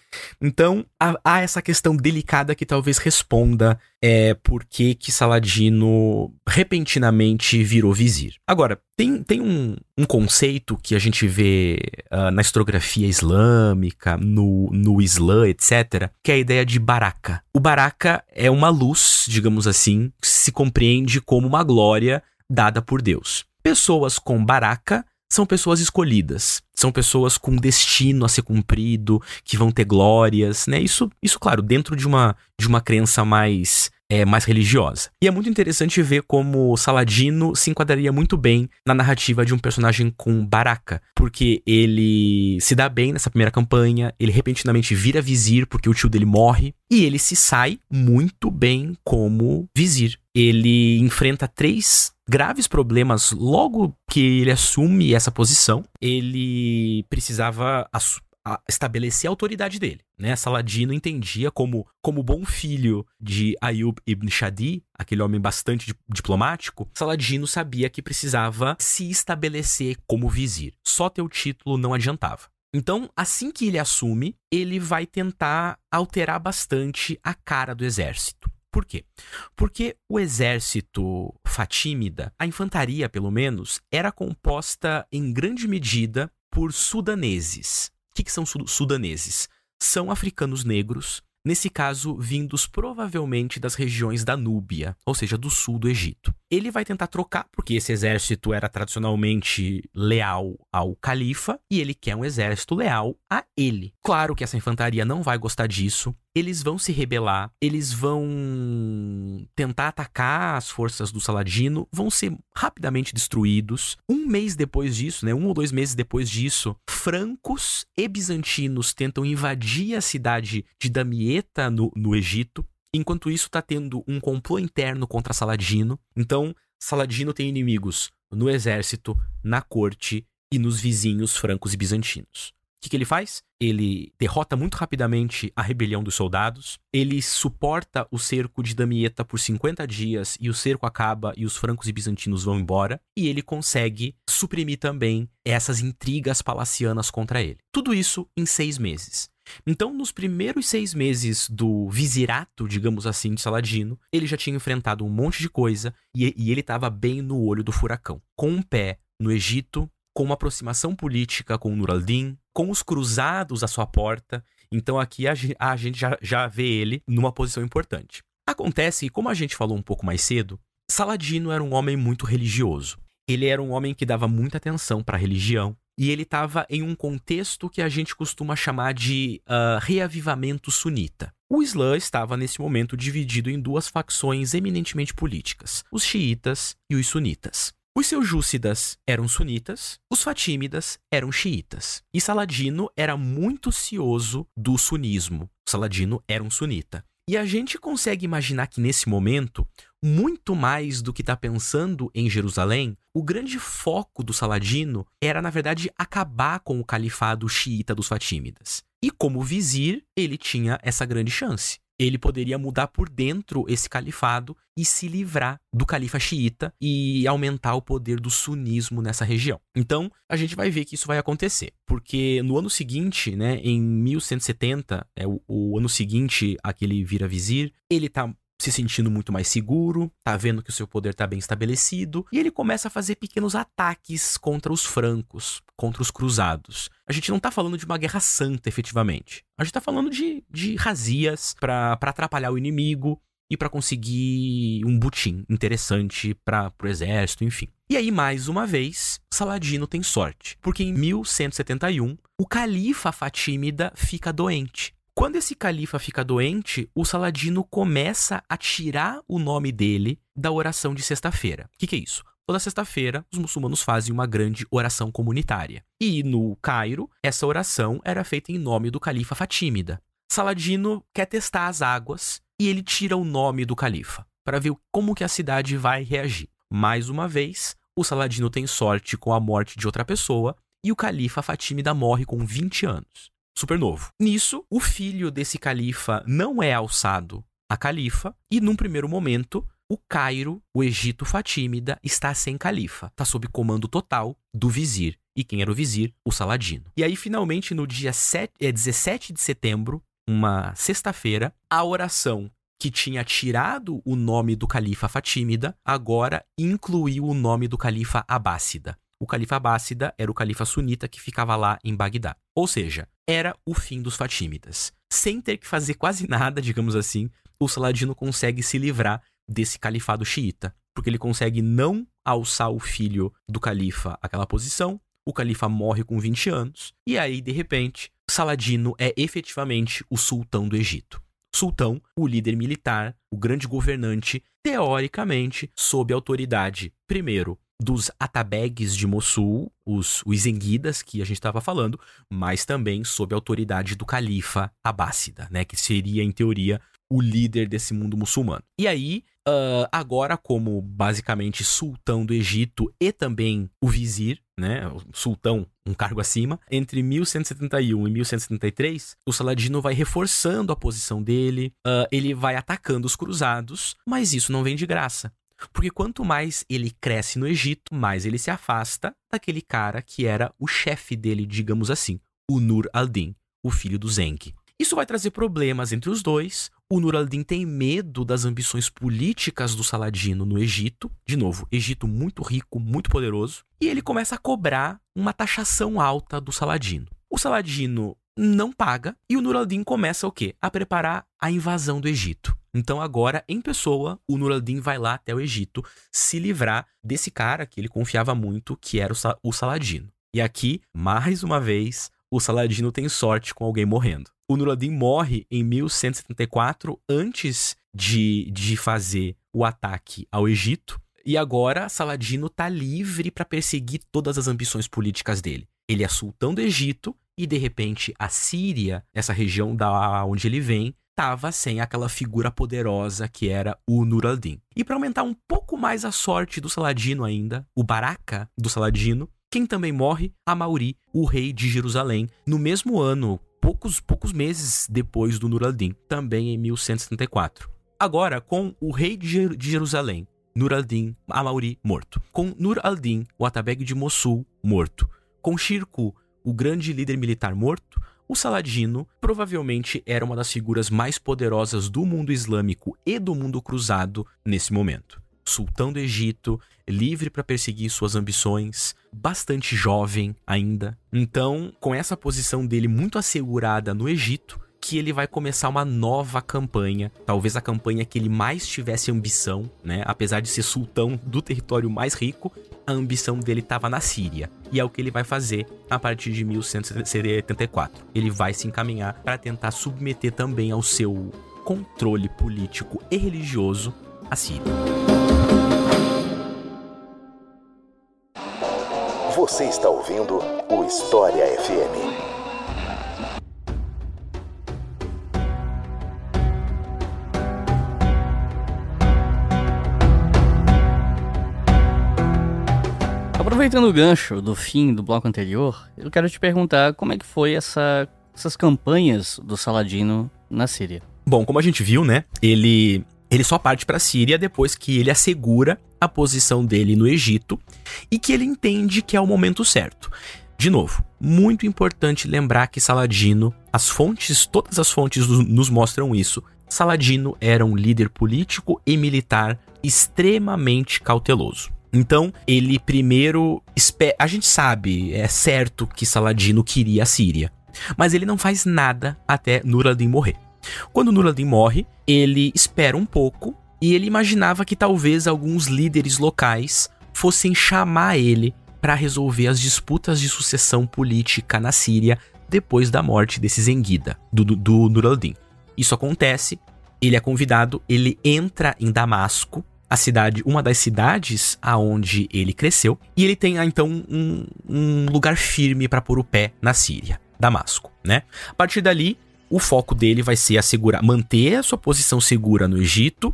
Então, há, há, essa questão delicada que talvez responda é, por que, que Saladino repentinamente virou vizir. Agora, tem, tem um, um conceito que a gente vê uh, na historiografia islâmica, no, no Islã, etc., que é a ideia de baraka. O baraka é uma luz, digamos assim, que se compreende como uma glória dada por Deus. Pessoas com baraka são pessoas escolhidas, são pessoas com destino a ser cumprido, que vão ter glórias, né? Isso, isso claro, dentro de uma, de uma crença mais é, mais religiosa. E é muito interessante ver como Saladino se enquadraria muito bem na narrativa de um personagem com Baraka, porque ele se dá bem nessa primeira campanha, ele repentinamente vira vizir porque o tio dele morre, e ele se sai muito bem como vizir. Ele enfrenta três graves problemas logo que ele assume essa posição. Ele precisava estabelecer a autoridade dele. Né? Saladino entendia como, como bom filho de Ayub ibn Shadi, aquele homem bastante diplomático, Saladino sabia que precisava se estabelecer como vizir. Só ter o título não adiantava. Então, assim que ele assume, ele vai tentar alterar bastante a cara do exército. Por quê? Porque o exército fatímida, a infantaria pelo menos, era composta em grande medida por sudaneses. O que, que são sudaneses? São africanos negros nesse caso vindos provavelmente das regiões da Núbia, ou seja, do sul do Egito. Ele vai tentar trocar, porque esse exército era tradicionalmente leal ao califa, e ele quer um exército leal a ele. Claro que essa infantaria não vai gostar disso, eles vão se rebelar, eles vão tentar atacar as forças do Saladino, vão ser rapidamente destruídos. Um mês depois disso, né, um ou dois meses depois disso, francos e bizantinos tentam invadir a cidade de Damieta, no, no Egito. Enquanto isso, está tendo um complô interno contra Saladino. Então, Saladino tem inimigos no exército, na corte e nos vizinhos francos e bizantinos que, que ele faz? Ele derrota muito rapidamente a rebelião dos soldados, ele suporta o cerco de Damieta por 50 dias e o cerco acaba e os francos e bizantinos vão embora, e ele consegue suprimir também essas intrigas palacianas contra ele. Tudo isso em seis meses. Então, nos primeiros seis meses do vizirato, digamos assim, de Saladino, ele já tinha enfrentado um monte de coisa e, e ele estava bem no olho do furacão. Com um pé no Egito, com uma aproximação política com Nur al-Din, com os cruzados à sua porta. Então aqui a, a gente já, já vê ele numa posição importante. Acontece que, como a gente falou um pouco mais cedo, Saladino era um homem muito religioso. Ele era um homem que dava muita atenção para a religião e ele estava em um contexto que a gente costuma chamar de uh, reavivamento sunita. O Islã estava nesse momento dividido em duas facções eminentemente políticas, os xiitas e os sunitas. Os seljúcidas eram sunitas, os fatímidas eram xiitas. E Saladino era muito cioso do sunismo. Saladino era um sunita. E a gente consegue imaginar que nesse momento, muito mais do que está pensando em Jerusalém, o grande foco do Saladino era, na verdade, acabar com o califado xiita dos Fatímidas. E como vizir, ele tinha essa grande chance ele poderia mudar por dentro esse califado e se livrar do califa xiita e aumentar o poder do sunismo nessa região. Então, a gente vai ver que isso vai acontecer, porque no ano seguinte, né, em 1170, é o, o ano seguinte a que ele vira vizir, ele tá se sentindo muito mais seguro, tá vendo que o seu poder tá bem estabelecido, e ele começa a fazer pequenos ataques contra os francos, contra os cruzados. A gente não tá falando de uma guerra santa, efetivamente. A gente tá falando de, de razias para atrapalhar o inimigo e para conseguir um butim interessante para o exército, enfim. E aí, mais uma vez, Saladino tem sorte, porque em 1171 o califa Fatímida fica doente quando esse califa fica doente, o Saladino começa a tirar o nome dele da oração de sexta-feira. O que, que é isso? Toda sexta-feira, os muçulmanos fazem uma grande oração comunitária. E no Cairo, essa oração era feita em nome do califa Fatímida. Saladino quer testar as águas e ele tira o nome do califa para ver como que a cidade vai reagir. Mais uma vez, o Saladino tem sorte com a morte de outra pessoa e o califa Fatímida morre com 20 anos super novo. Nisso, o filho desse califa não é alçado a califa e num primeiro momento o Cairo, o Egito Fatímida, está sem califa, está sob comando total do vizir. E quem era o vizir? O Saladino. E aí, finalmente, no dia 7, é, 17 de setembro, uma sexta-feira, a oração que tinha tirado o nome do califa Fatímida, agora incluiu o nome do califa Abássida. O califa Abássida era o califa sunita que ficava lá em Bagdá. Ou seja, era o fim dos Fatímidas. Sem ter que fazer quase nada, digamos assim, o Saladino consegue se livrar desse califado xiita, porque ele consegue não alçar o filho do califa àquela posição, o califa morre com 20 anos, e aí, de repente, Saladino é efetivamente o sultão do Egito. Sultão, o líder militar, o grande governante, teoricamente, sob autoridade, primeiro, dos atabegues de Mossul, os, os que a gente estava falando, mas também sob a autoridade do califa Abássida, né, que seria, em teoria, o líder desse mundo muçulmano. E aí, uh, agora como basicamente sultão do Egito e também o vizir, né, o sultão, um cargo acima, entre 1171 e 1173, o Saladino vai reforçando a posição dele, uh, ele vai atacando os cruzados, mas isso não vem de graça. Porque quanto mais ele cresce no Egito, mais ele se afasta daquele cara que era o chefe dele, digamos assim, o Nur al-Din, o filho do Zeng. Isso vai trazer problemas entre os dois. O Nur al-Din tem medo das ambições políticas do Saladino no Egito. De novo, Egito muito rico, muito poderoso. E ele começa a cobrar uma taxação alta do Saladino. O Saladino não paga e o Nur al-Din começa o quê? A preparar a invasão do Egito. Então agora, em pessoa, o Nur al-Din vai lá até o Egito se livrar desse cara que ele confiava muito, que era o, Saladino. E aqui, mais uma vez, o Saladino tem sorte com alguém morrendo. O Nur al-Din morre em 1174, antes de, de fazer o ataque ao Egito. E agora Saladino está livre para perseguir todas as ambições políticas dele. Ele é sultão do Egito e de repente a Síria, essa região da onde ele vem, estava sem aquela figura poderosa que era o Nur al-Din. E para aumentar um pouco mais a sorte do Saladino ainda, o Baraka do Saladino, quem também morre? Amauri, o rei de Jerusalém, no mesmo ano, poucos, poucos meses depois do Nur al-Din, também em 1174. Agora, com o rei de Jerusalém, Nur al-Din Amauri morto. Com Nur al-Din, o Atabeg de Mossul, morto. Com Shirku, o grande líder militar morto, o Saladino provavelmente era uma das figuras mais poderosas do mundo islâmico e do mundo cruzado nesse momento. Sultão do Egito, livre para perseguir suas ambições, bastante jovem ainda. Então, com essa posição dele muito assegurada no Egito, que ele vai começar uma nova campanha, talvez a campanha que ele mais tivesse ambição, né? Apesar de ser sultão do território mais rico, a ambição dele estava na Síria. E é o que ele vai fazer a partir de 1174. Ele vai se encaminhar para tentar submeter também ao seu controle político e religioso a Síria. Você está ouvindo o História FM. Aproveitando o gancho do fim do bloco anterior, eu quero te perguntar como é que foi essa, essas campanhas do Saladino na Síria. Bom, como a gente viu, né? Ele ele só parte para a Síria depois que ele assegura a posição dele no Egito e que ele entende que é o momento certo. De novo, muito importante lembrar que Saladino, as fontes, todas as fontes nos mostram isso. Saladino era um líder político e militar extremamente cauteloso. Então, ele primeiro. A gente sabe, é certo que Saladino queria a Síria. Mas ele não faz nada até Nur-al-Din morrer. Quando Nur-al-Din morre, ele espera um pouco e ele imaginava que talvez alguns líderes locais fossem chamar ele para resolver as disputas de sucessão política na Síria depois da morte desse Zengida, do, do Nur-al-Din. Isso acontece, ele é convidado, ele entra em Damasco, a cidade, uma das cidades aonde ele cresceu, e ele tem ah, então um, um lugar firme para pôr o pé na Síria, Damasco, né? A partir dali, o foco dele vai ser assegurar, manter a sua posição segura no Egito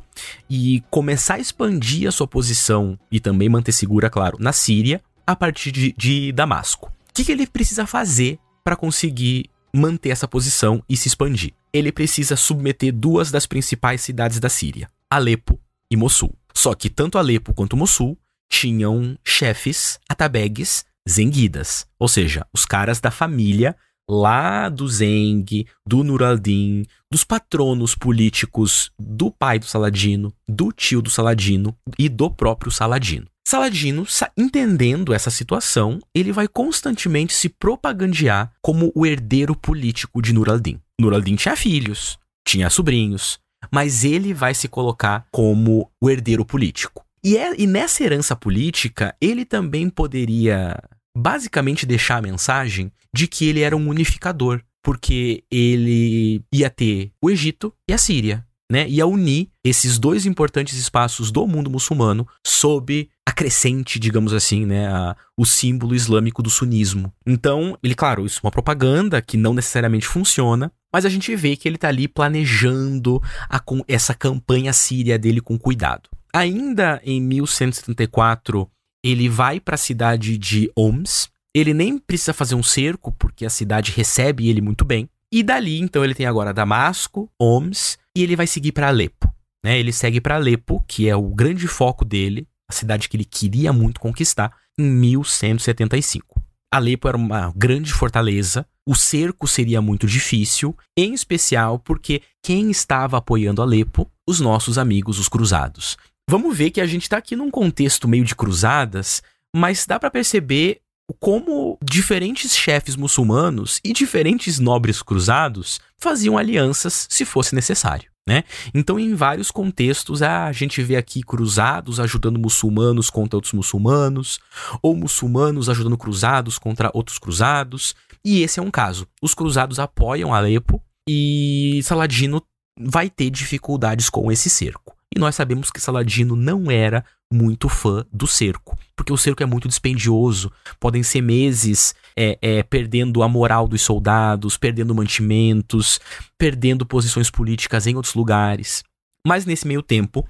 e começar a expandir a sua posição e também manter segura, claro, na Síria, a partir de, de Damasco. O que, que ele precisa fazer para conseguir manter essa posição e se expandir? Ele precisa submeter duas das principais cidades da Síria, Alepo e Mossul. Só que tanto Alepo quanto Mossul tinham chefes atabegues zenguidas, ou seja, os caras da família lá do Zeng, do Nur al-Din, dos patronos políticos do pai do Saladino, do tio do Saladino e do próprio Saladino. Saladino, entendendo essa situação, ele vai constantemente se propagandear como o herdeiro político de Nur al-Din. Nur al-Din tinha filhos, tinha sobrinhos, mas ele vai se colocar como o herdeiro político. E, é, e nessa herança política, ele também poderia basicamente deixar a mensagem de que ele era um unificador, porque ele ia ter o Egito e a Síria, né? Ia unir esses dois importantes espaços do mundo muçulmano sob a crescente, digamos assim, né, a, o símbolo islâmico do sunismo. Então, ele, claro, isso é uma propaganda que não necessariamente funciona, mas a gente vê que ele está ali planejando a, essa campanha síria dele com cuidado. Ainda em 1174, ele vai para a cidade de Homs. Ele nem precisa fazer um cerco, porque a cidade recebe ele muito bem. E dali, então, ele tem agora Damasco, Homs, e ele vai seguir para Alepo. Né? Ele segue para Alepo, que é o grande foco dele, a cidade que ele queria muito conquistar, em 1175. Alepo era uma grande fortaleza, o cerco seria muito difícil, em especial porque quem estava apoiando Alepo? Os nossos amigos, os cruzados. Vamos ver que a gente está aqui num contexto meio de cruzadas, mas dá para perceber como diferentes chefes muçulmanos e diferentes nobres cruzados faziam alianças se fosse necessário. Né? Então, em vários contextos, a gente vê aqui cruzados ajudando muçulmanos contra outros muçulmanos, ou muçulmanos ajudando cruzados contra outros cruzados. E esse é um caso. Os cruzados apoiam Alepo e Saladino vai ter dificuldades com esse cerco. E nós sabemos que Saladino não era muito fã do cerco, porque o cerco é muito dispendioso. Podem ser meses é, é, perdendo a moral dos soldados, perdendo mantimentos, perdendo posições políticas em outros lugares. Mas nesse meio tempo,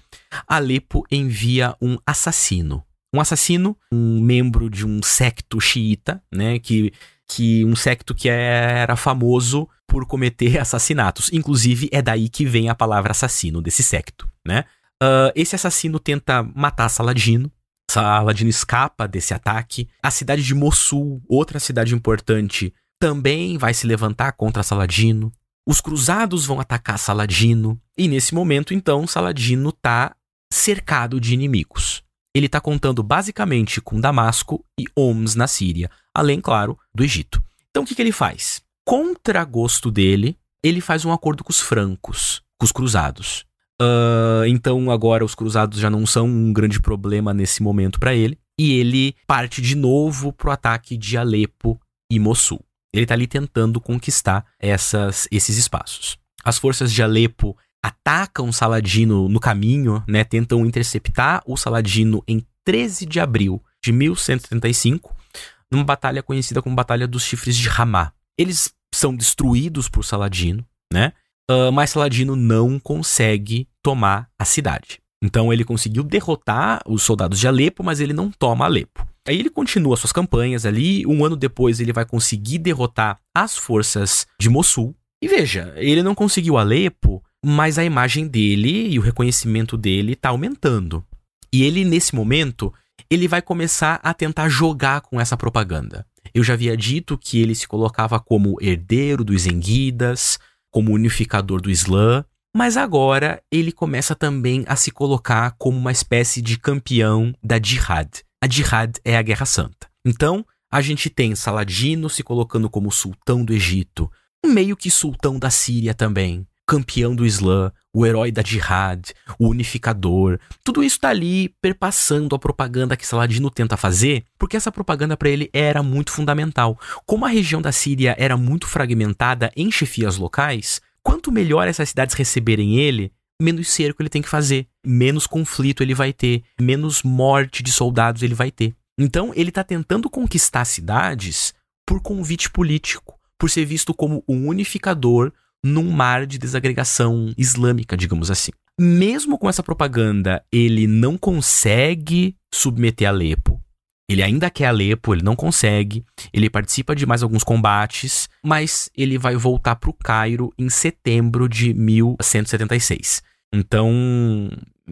Alepo envia um assassino. Um assassino, um membro de um secto xiita, né, que, que um secto que era famoso por cometer assassinatos. Inclusive, é daí que vem a palavra assassino desse secto, né? Uh, esse assassino tenta matar Saladino. Saladino escapa desse ataque. A cidade de Mossul, outra cidade importante, também vai se levantar contra Saladino. Os cruzados vão atacar Saladino. E nesse momento, então, Saladino tá cercado de inimigos. Ele está contando basicamente com Damasco e Homs na Síria, além, claro, do Egito. Então o que, que ele faz? contra gosto dele, ele faz um acordo com os francos, com os cruzados. Uh, então agora os cruzados já não são um grande problema nesse momento para ele. E ele parte de novo pro ataque de Alepo e Mossul. Ele tá ali tentando conquistar essas, esses espaços. As forças de Alepo atacam Saladino no caminho, né? Tentam interceptar o Saladino em 13 de abril de 1135 numa batalha conhecida como Batalha dos Chifres de Ramá. Eles são destruídos por Saladino, né? Uh, mas Saladino não consegue tomar a cidade. Então ele conseguiu derrotar os soldados de Alepo, mas ele não toma Alepo. Aí ele continua suas campanhas ali. Um ano depois ele vai conseguir derrotar as forças de Mossul. E veja, ele não conseguiu Alepo, mas a imagem dele e o reconhecimento dele está aumentando. E ele, nesse momento, ele vai começar a tentar jogar com essa propaganda. Eu já havia dito que ele se colocava como herdeiro dos Enguidas, como unificador do Islã, mas agora ele começa também a se colocar como uma espécie de campeão da Jihad. A Jihad é a Guerra Santa. Então, a gente tem Saladino se colocando como sultão do Egito, meio que sultão da Síria também, campeão do Islã, o herói da Jihad, o unificador. Tudo isso está ali perpassando a propaganda que Saladino tenta fazer, porque essa propaganda para ele era muito fundamental. Como a região da Síria era muito fragmentada em chefias locais, quanto melhor essas cidades receberem ele, menos cerco ele tem que fazer, menos conflito ele vai ter, menos morte de soldados ele vai ter. Então ele está tentando conquistar cidades por convite político, por ser visto como um unificador num mar de desagregação islâmica, digamos assim. Mesmo com essa propaganda, ele não consegue submeter Alepo, ele ainda quer Alepo, ele não consegue. Ele participa de mais alguns combates, mas ele vai voltar para o Cairo em setembro de 1176. Então,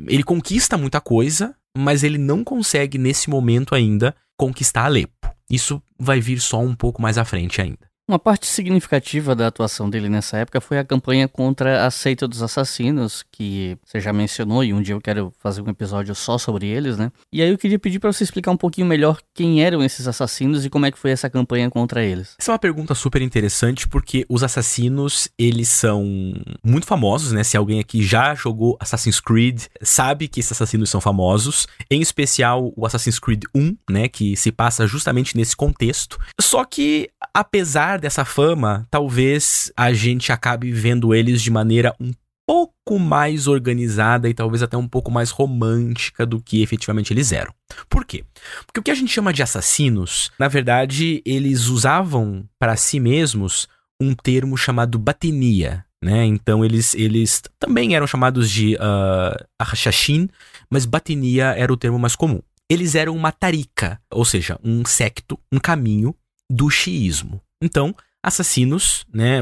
ele conquista muita coisa, mas ele não consegue nesse momento ainda conquistar Alepo. Isso vai vir só um pouco mais à frente ainda. Uma parte significativa da atuação dele nessa época foi a campanha contra a seita dos assassinos, que você já mencionou e um dia eu quero fazer um episódio só sobre eles, né? E aí eu queria pedir para você explicar um pouquinho melhor quem eram esses assassinos e como é que foi essa campanha contra eles. Essa é uma pergunta super interessante porque os assassinos, eles são muito famosos, né? Se alguém aqui já jogou Assassin's Creed, sabe que esses assassinos são famosos, em especial o Assassin's Creed 1, né, que se passa justamente nesse contexto. Só que apesar dessa fama, talvez a gente acabe vendo eles de maneira um pouco mais organizada e talvez até um pouco mais romântica do que efetivamente eles eram. Por quê? Porque o que a gente chama de assassinos, na verdade, eles usavam para si mesmos um termo chamado batenia, né? Então eles, eles também eram chamados de uh, mas batenia era o termo mais comum. Eles eram uma tarika, ou seja, um secto, um caminho do xiismo. Então, assassinos, né,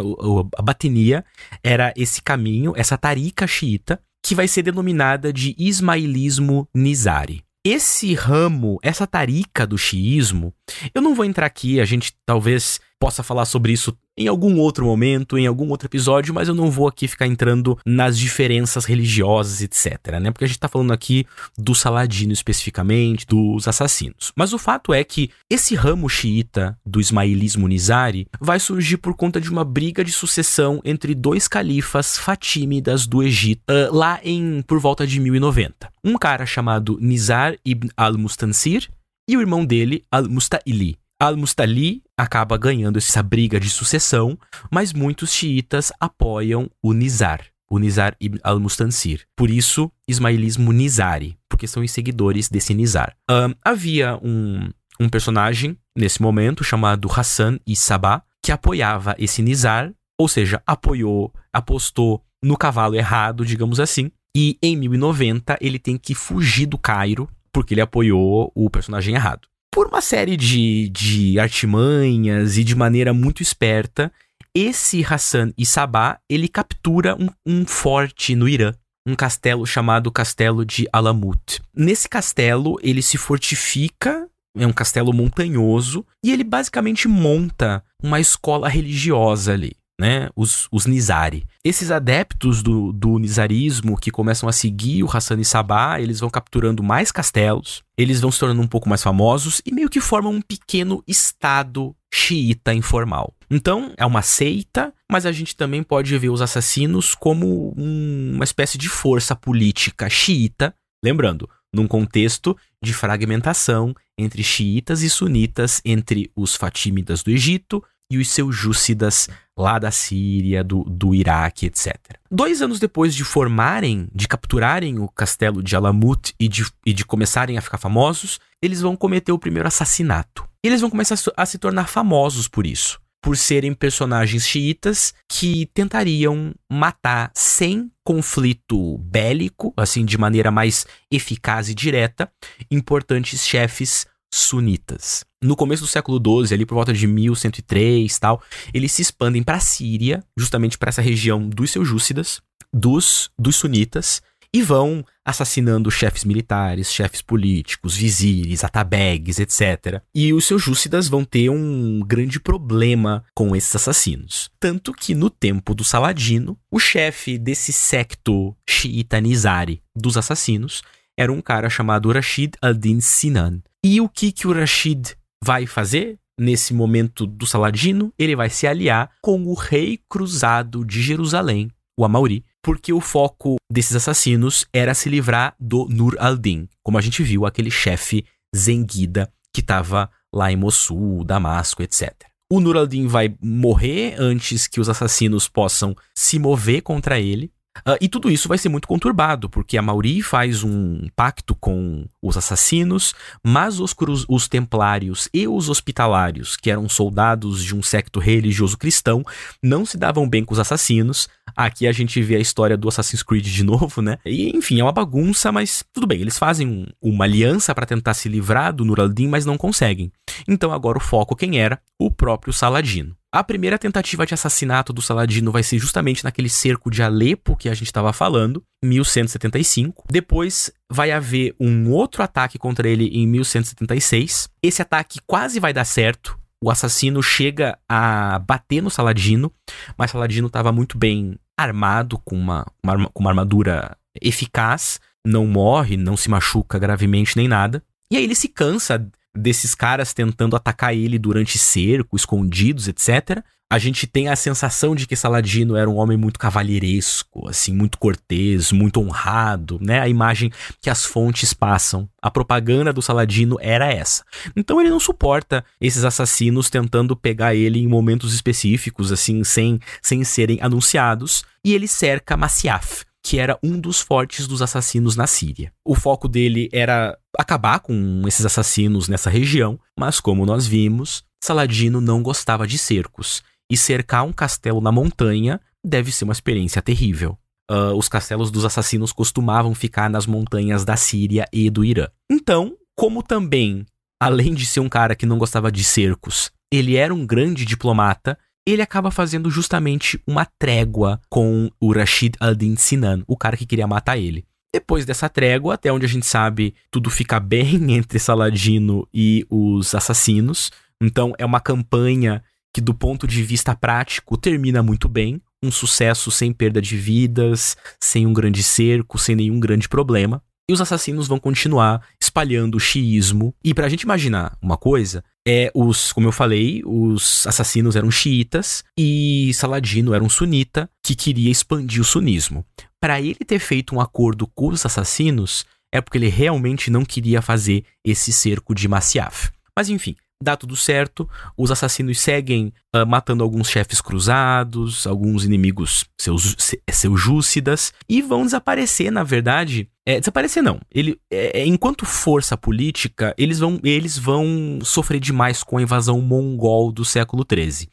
a batenia era esse caminho, essa tarika xiita, que vai ser denominada de ismailismo nizari. Esse ramo, essa tarika do xiismo, eu não vou entrar aqui, a gente talvez possa falar sobre isso em algum outro momento, em algum outro episódio, mas eu não vou aqui ficar entrando nas diferenças religiosas, etc, né? Porque a gente tá falando aqui do Saladino especificamente, dos assassinos. Mas o fato é que esse ramo xiita do ismailismo nizari vai surgir por conta de uma briga de sucessão entre dois califas fatímidas do Egito, uh, lá em por volta de 1090. Um cara chamado Nizar ibn al-Mustansir e o irmão dele, al-Mustaili. Al-Mustali acaba ganhando essa briga de sucessão, mas muitos xiitas apoiam o Nizar, o Nizar ibn al-Mustansir. Por isso, ismailismo Nizari, porque são os seguidores desse Nizar. Um, havia um, um personagem nesse momento chamado Hassan e Sabah que apoiava esse Nizar, ou seja, apoiou, apostou no cavalo errado, digamos assim, e em 1090 ele tem que fugir do Cairo porque ele apoiou o personagem errado por uma série de, de artimanhas e de maneira muito esperta, esse Hassan e Sabah, ele captura um, um forte no Irã, um castelo chamado Castelo de Alamut. Nesse castelo, ele se fortifica, é um castelo montanhoso, e ele basicamente monta uma escola religiosa ali né, os, os Nizari. Esses adeptos do, do Nizarismo que começam a seguir o Hassan e Sabah, eles vão capturando mais castelos, eles vão se tornando um pouco mais famosos e meio que formam um pequeno estado xiita informal. Então, é uma seita, mas a gente também pode ver os assassinos como um, uma espécie de força política xiita, lembrando, num contexto de fragmentação entre xiitas e sunitas, entre os fatímidas do Egito e os seljúcidas lá da Síria, do, do Iraque, etc. Dois anos depois de formarem, de capturarem o castelo de Alamut e de, e de começarem a ficar famosos, eles vão cometer o primeiro assassinato. E eles vão começar a se tornar famosos por isso por serem personagens xiitas que tentariam matar sem conflito bélico, assim, de maneira mais eficaz e direta, importantes chefes sunitas. No começo do século XII, ali por volta de 1103 tal, eles se expandem para a Síria, justamente para essa região dos seljúcidas, dos, dos sunitas, e vão assassinando chefes militares, chefes políticos, vizires, atabegues, etc. E os seljúcidas vão ter um grande problema com esses assassinos. Tanto que no tempo do Saladino, o chefe desse secto xiita Nizari dos assassinos era um cara chamado Rashid al-Din Sinan. E o que, que o Rashid vai fazer? Nesse momento do Saladino, ele vai se aliar com o rei cruzado de Jerusalém, o Amauri, porque o foco desses assassinos era se livrar do Nur al-Din, como a gente viu, aquele chefe Zengida que estava lá em Mossul, Damasco, etc. O Nur al-Din vai morrer antes que os assassinos possam se mover contra ele, Uh, e tudo isso vai ser muito conturbado, porque a Mauri faz um pacto com os assassinos, mas os, cruz, os templários e os hospitalários, que eram soldados de um secto religioso cristão, não se davam bem com os assassinos. Aqui a gente vê a história do Assassin's Creed de novo, né? E enfim, é uma bagunça, mas tudo bem, eles fazem um, uma aliança para tentar se livrar do Nur al-Din, mas não conseguem. Então agora o foco quem era? O próprio Saladino. A primeira tentativa de assassinato do Saladino vai ser justamente naquele cerco de Alepo que a gente estava falando, 1175. Depois vai haver um outro ataque contra ele em 1176. Esse ataque quase vai dar certo. O assassino chega a bater no Saladino, mas Saladino estava muito bem armado, com uma, uma, com uma armadura eficaz, não morre, não se machuca gravemente nem nada. E aí ele se cansa desses caras tentando atacar ele durante cerco, escondidos, etc. A gente tem a sensação de que Saladino era um homem muito cavalheiresco, assim, muito cortês, muito honrado, né? A imagem que as fontes passam. A propaganda do Saladino era essa. Então ele não suporta esses assassinos tentando pegar ele em momentos específicos, assim, sem, sem serem anunciados, e ele cerca Masyaf, que era um dos fortes dos assassinos na Síria. O foco dele era acabar com esses assassinos nessa região, mas como nós vimos, Saladino não gostava de cercos, e cercar um castelo na montanha deve ser uma experiência terrível. Uh, os castelos dos assassinos costumavam ficar nas montanhas da Síria e do Irã. Então, como também, além de ser um cara que não gostava de cercos, ele era um grande diplomata, ele acaba fazendo justamente uma trégua com o Rashid al-Din Sinan, o cara que queria matar ele. Depois dessa trégua, até onde a gente sabe, tudo fica bem entre Saladino e os assassinos. Então é uma campanha que, do ponto de vista prático, termina muito bem. Um sucesso sem perda de vidas, sem um grande cerco, sem nenhum grande problema. E os assassinos vão continuar espalhando o xiismo. E pra gente imaginar uma coisa, é os, como eu falei, os assassinos eram xiitas e Saladino era um sunita que queria expandir o sunismo. Para ele ter feito um acordo com os assassinos, é porque ele realmente não queria fazer esse cerco de Masyaf. Mas enfim, dá tudo certo, os assassinos seguem uh, matando alguns chefes cruzados, alguns inimigos seus, seljúcidas, e vão desaparecer, na verdade. É, desaparecer não. Ele, é, é enquanto força política, eles vão, eles vão sofrer demais com a invasão mongol do século XIII.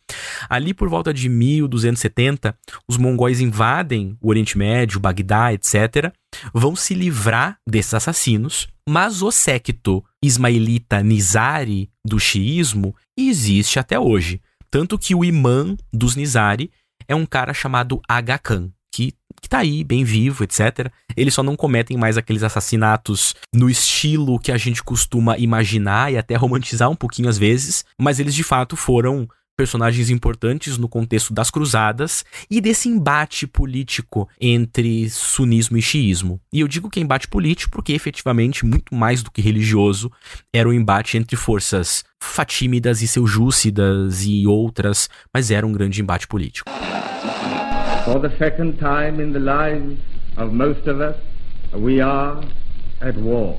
Ali por volta de 1270, os mongóis invadem o Oriente Médio, Bagdá, etc. Vão se livrar desses assassinos, mas o séquito ismaelita Nizari do xiismo existe até hoje. Tanto que o imã dos Nizari é um cara chamado Aga Khan, que, que tá aí, bem vivo, etc. Eles só não cometem mais aqueles assassinatos no estilo que a gente costuma imaginar e até romantizar um pouquinho às vezes, mas eles de fato foram personagens importantes no contexto das cruzadas e desse embate político entre sunismo e xiismo. E eu digo que é embate político porque efetivamente, muito mais do que religioso, era um embate entre forças fatímidas e seljúcidas e outras, mas era um grande embate político. For the second time in the lives of most of us, we are at war.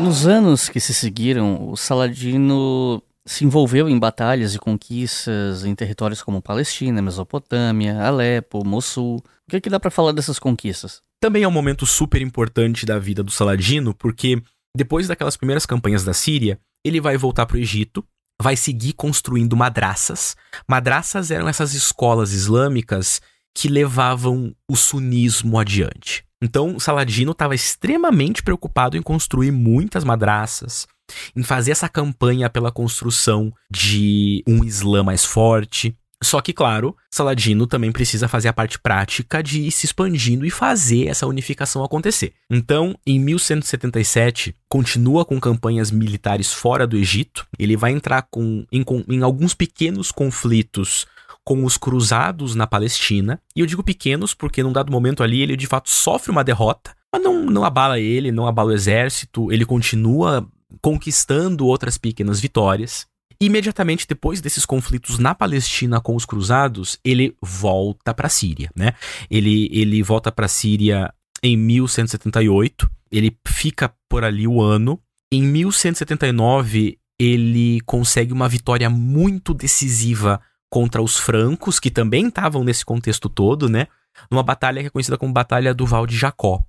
Nos anos que se seguiram, o Saladino se envolveu em batalhas e conquistas em territórios como Palestina, Mesopotâmia, Alepo, Mossul. O que, é que dá para falar dessas conquistas? Também é um momento super importante da vida do Saladino, porque depois daquelas primeiras campanhas da Síria, ele vai voltar para o Egito, vai seguir construindo madraças. Madraças eram essas escolas islâmicas que levavam o sunismo adiante. Então, Saladino estava extremamente preocupado em construir muitas madraças, em fazer essa campanha pela construção de um Islã mais forte. Só que, claro, Saladino também precisa fazer a parte prática de ir se expandindo e fazer essa unificação acontecer. Então, em 1177, continua com campanhas militares fora do Egito. Ele vai entrar com, em, em alguns pequenos conflitos com os cruzados na Palestina. E eu digo pequenos porque num dado momento ali ele de fato sofre uma derrota, mas não, não abala ele, não abala o exército, ele continua conquistando outras pequenas vitórias. Imediatamente depois desses conflitos na Palestina com os cruzados, ele volta para a Síria, né? Ele, ele volta para a Síria em 1178, ele fica por ali o ano. Em 1179, ele consegue uma vitória muito decisiva contra os francos, que também estavam nesse contexto todo, né? Numa batalha que é conhecida como Batalha do Val de Jacó.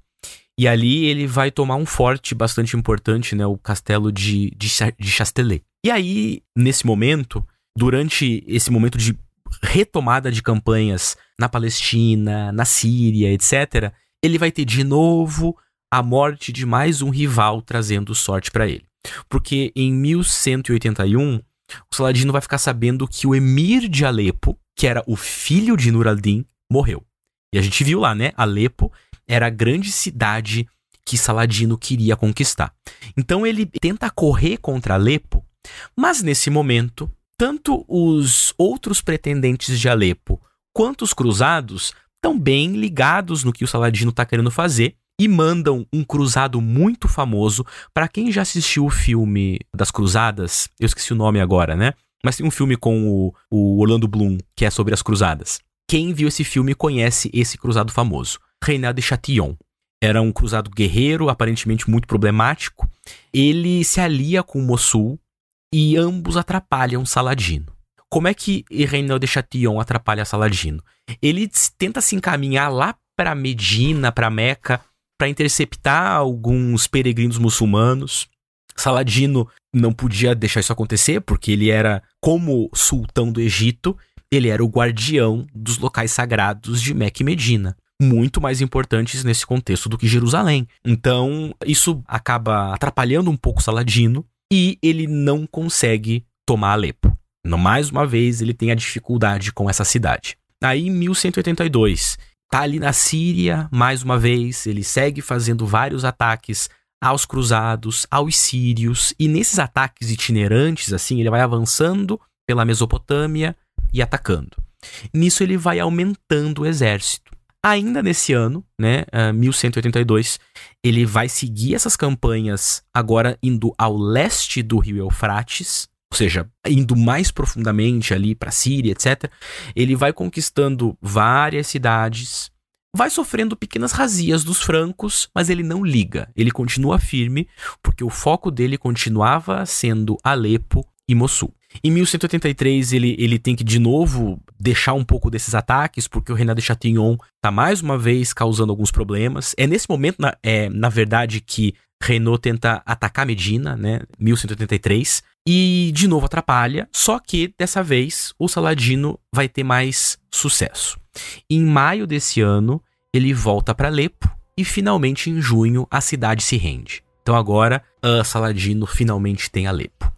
E ali ele vai tomar um forte bastante importante, né? O castelo de, de, de Chastelet. E aí, nesse momento, durante esse momento de retomada de campanhas na Palestina, na Síria, etc., ele vai ter de novo a morte de mais um rival trazendo sorte para ele. Porque em 1181, o Saladino vai ficar sabendo que o emir de Alepo, que era o filho de Nur al-Din, morreu. E a gente viu lá, né? Alepo era a grande cidade que Saladino queria conquistar. Então ele tenta correr contra Alepo, mas nesse momento, tanto os outros pretendentes de Alepo quanto os cruzados estão bem ligados no que o Saladino está querendo fazer e mandam um cruzado muito famoso. Para quem já assistiu o filme das Cruzadas, eu esqueci o nome agora, né? Mas tem um filme com o, o Orlando Bloom que é sobre as Cruzadas. Quem viu esse filme conhece esse cruzado famoso. Reinaldo de Chatillon. Era um cruzado guerreiro, aparentemente muito problemático. Ele se alia com Mossul e ambos atrapalham Saladino. Como é que Reinaldo de Chatillon atrapalha Saladino? Ele tenta se encaminhar lá para Medina, para Meca, para interceptar alguns peregrinos muçulmanos. Saladino não podia deixar isso acontecer porque ele era, como sultão do Egito, ele era o guardião dos locais sagrados de Meca e Medina muito mais importantes nesse contexto do que Jerusalém. Então, isso acaba atrapalhando um pouco Saladino e ele não consegue tomar Alepo. Mais uma vez, ele tem a dificuldade com essa cidade. Aí, em 1182, tá ali na Síria, mais uma vez, ele segue fazendo vários ataques aos cruzados, aos sírios, e nesses ataques itinerantes, assim, ele vai avançando pela Mesopotâmia e atacando. Nisso ele vai aumentando o exército. Ainda nesse ano, né, uh, 1182, ele vai seguir essas campanhas agora indo ao leste do rio Eufrates, ou seja, indo mais profundamente ali para Síria, etc. Ele vai conquistando várias cidades, vai sofrendo pequenas razias dos francos, mas ele não liga, ele continua firme, porque o foco dele continuava sendo Alepo e Mossul. Em 1183, ele, ele tem que de novo deixar um pouco desses ataques, porque o Renato de Chatillon está mais uma vez causando alguns problemas. É nesse momento, na, é, na verdade, que Renault tenta atacar Medina, né? 1183. E de novo atrapalha, só que dessa vez o Saladino vai ter mais sucesso. Em maio desse ano, ele volta para Alepo e finalmente em junho a cidade se rende. Então agora, Saladino finalmente tem Alepo.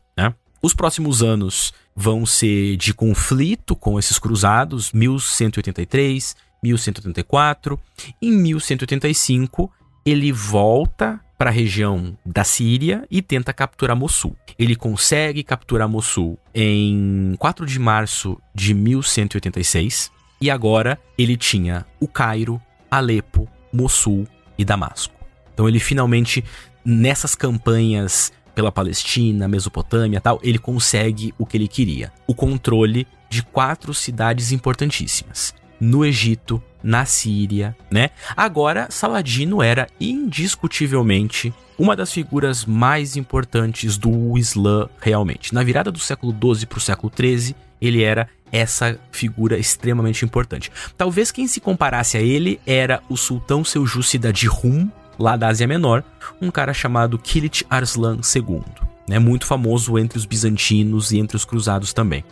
Os próximos anos vão ser de conflito com esses cruzados, 1183, 1184. Em 1185, ele volta para a região da Síria e tenta capturar Mossul. Ele consegue capturar Mossul em 4 de março de 1186 e agora ele tinha o Cairo, Alepo, Mossul e Damasco. Então ele finalmente nessas campanhas pela Palestina, Mesopotâmia tal, ele consegue o que ele queria: o controle de quatro cidades importantíssimas. No Egito, na Síria, né? Agora, Saladino era indiscutivelmente uma das figuras mais importantes do Islã realmente. Na virada do século XII para o século XIII, ele era essa figura extremamente importante. Talvez quem se comparasse a ele era o sultão Seljúcida de Rum, lá da Ásia Menor, um cara chamado Kilit Arslan II. né? Muito famoso entre os bizantinos e entre os cruzados também.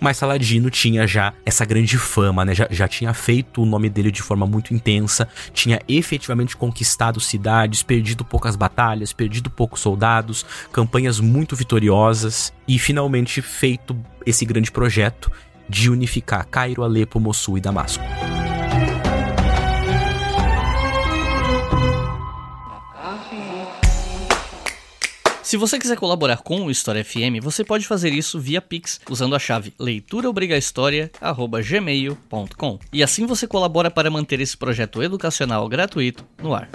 Mas Saladino tinha já essa grande fama, né? Já, já tinha feito o nome dele de forma muito intensa, tinha efetivamente conquistado cidades, perdido poucas batalhas, perdido poucos soldados, campanhas muito vitoriosas e finalmente feito esse grande projeto de unificar Cairo, Alepo, Mossul e Damasco. Se você quiser colaborar com o História FM, você pode fazer isso via Pix usando a chave leituraobrigahistoria@gmail.com. E assim você colabora para manter esse projeto educacional gratuito no ar.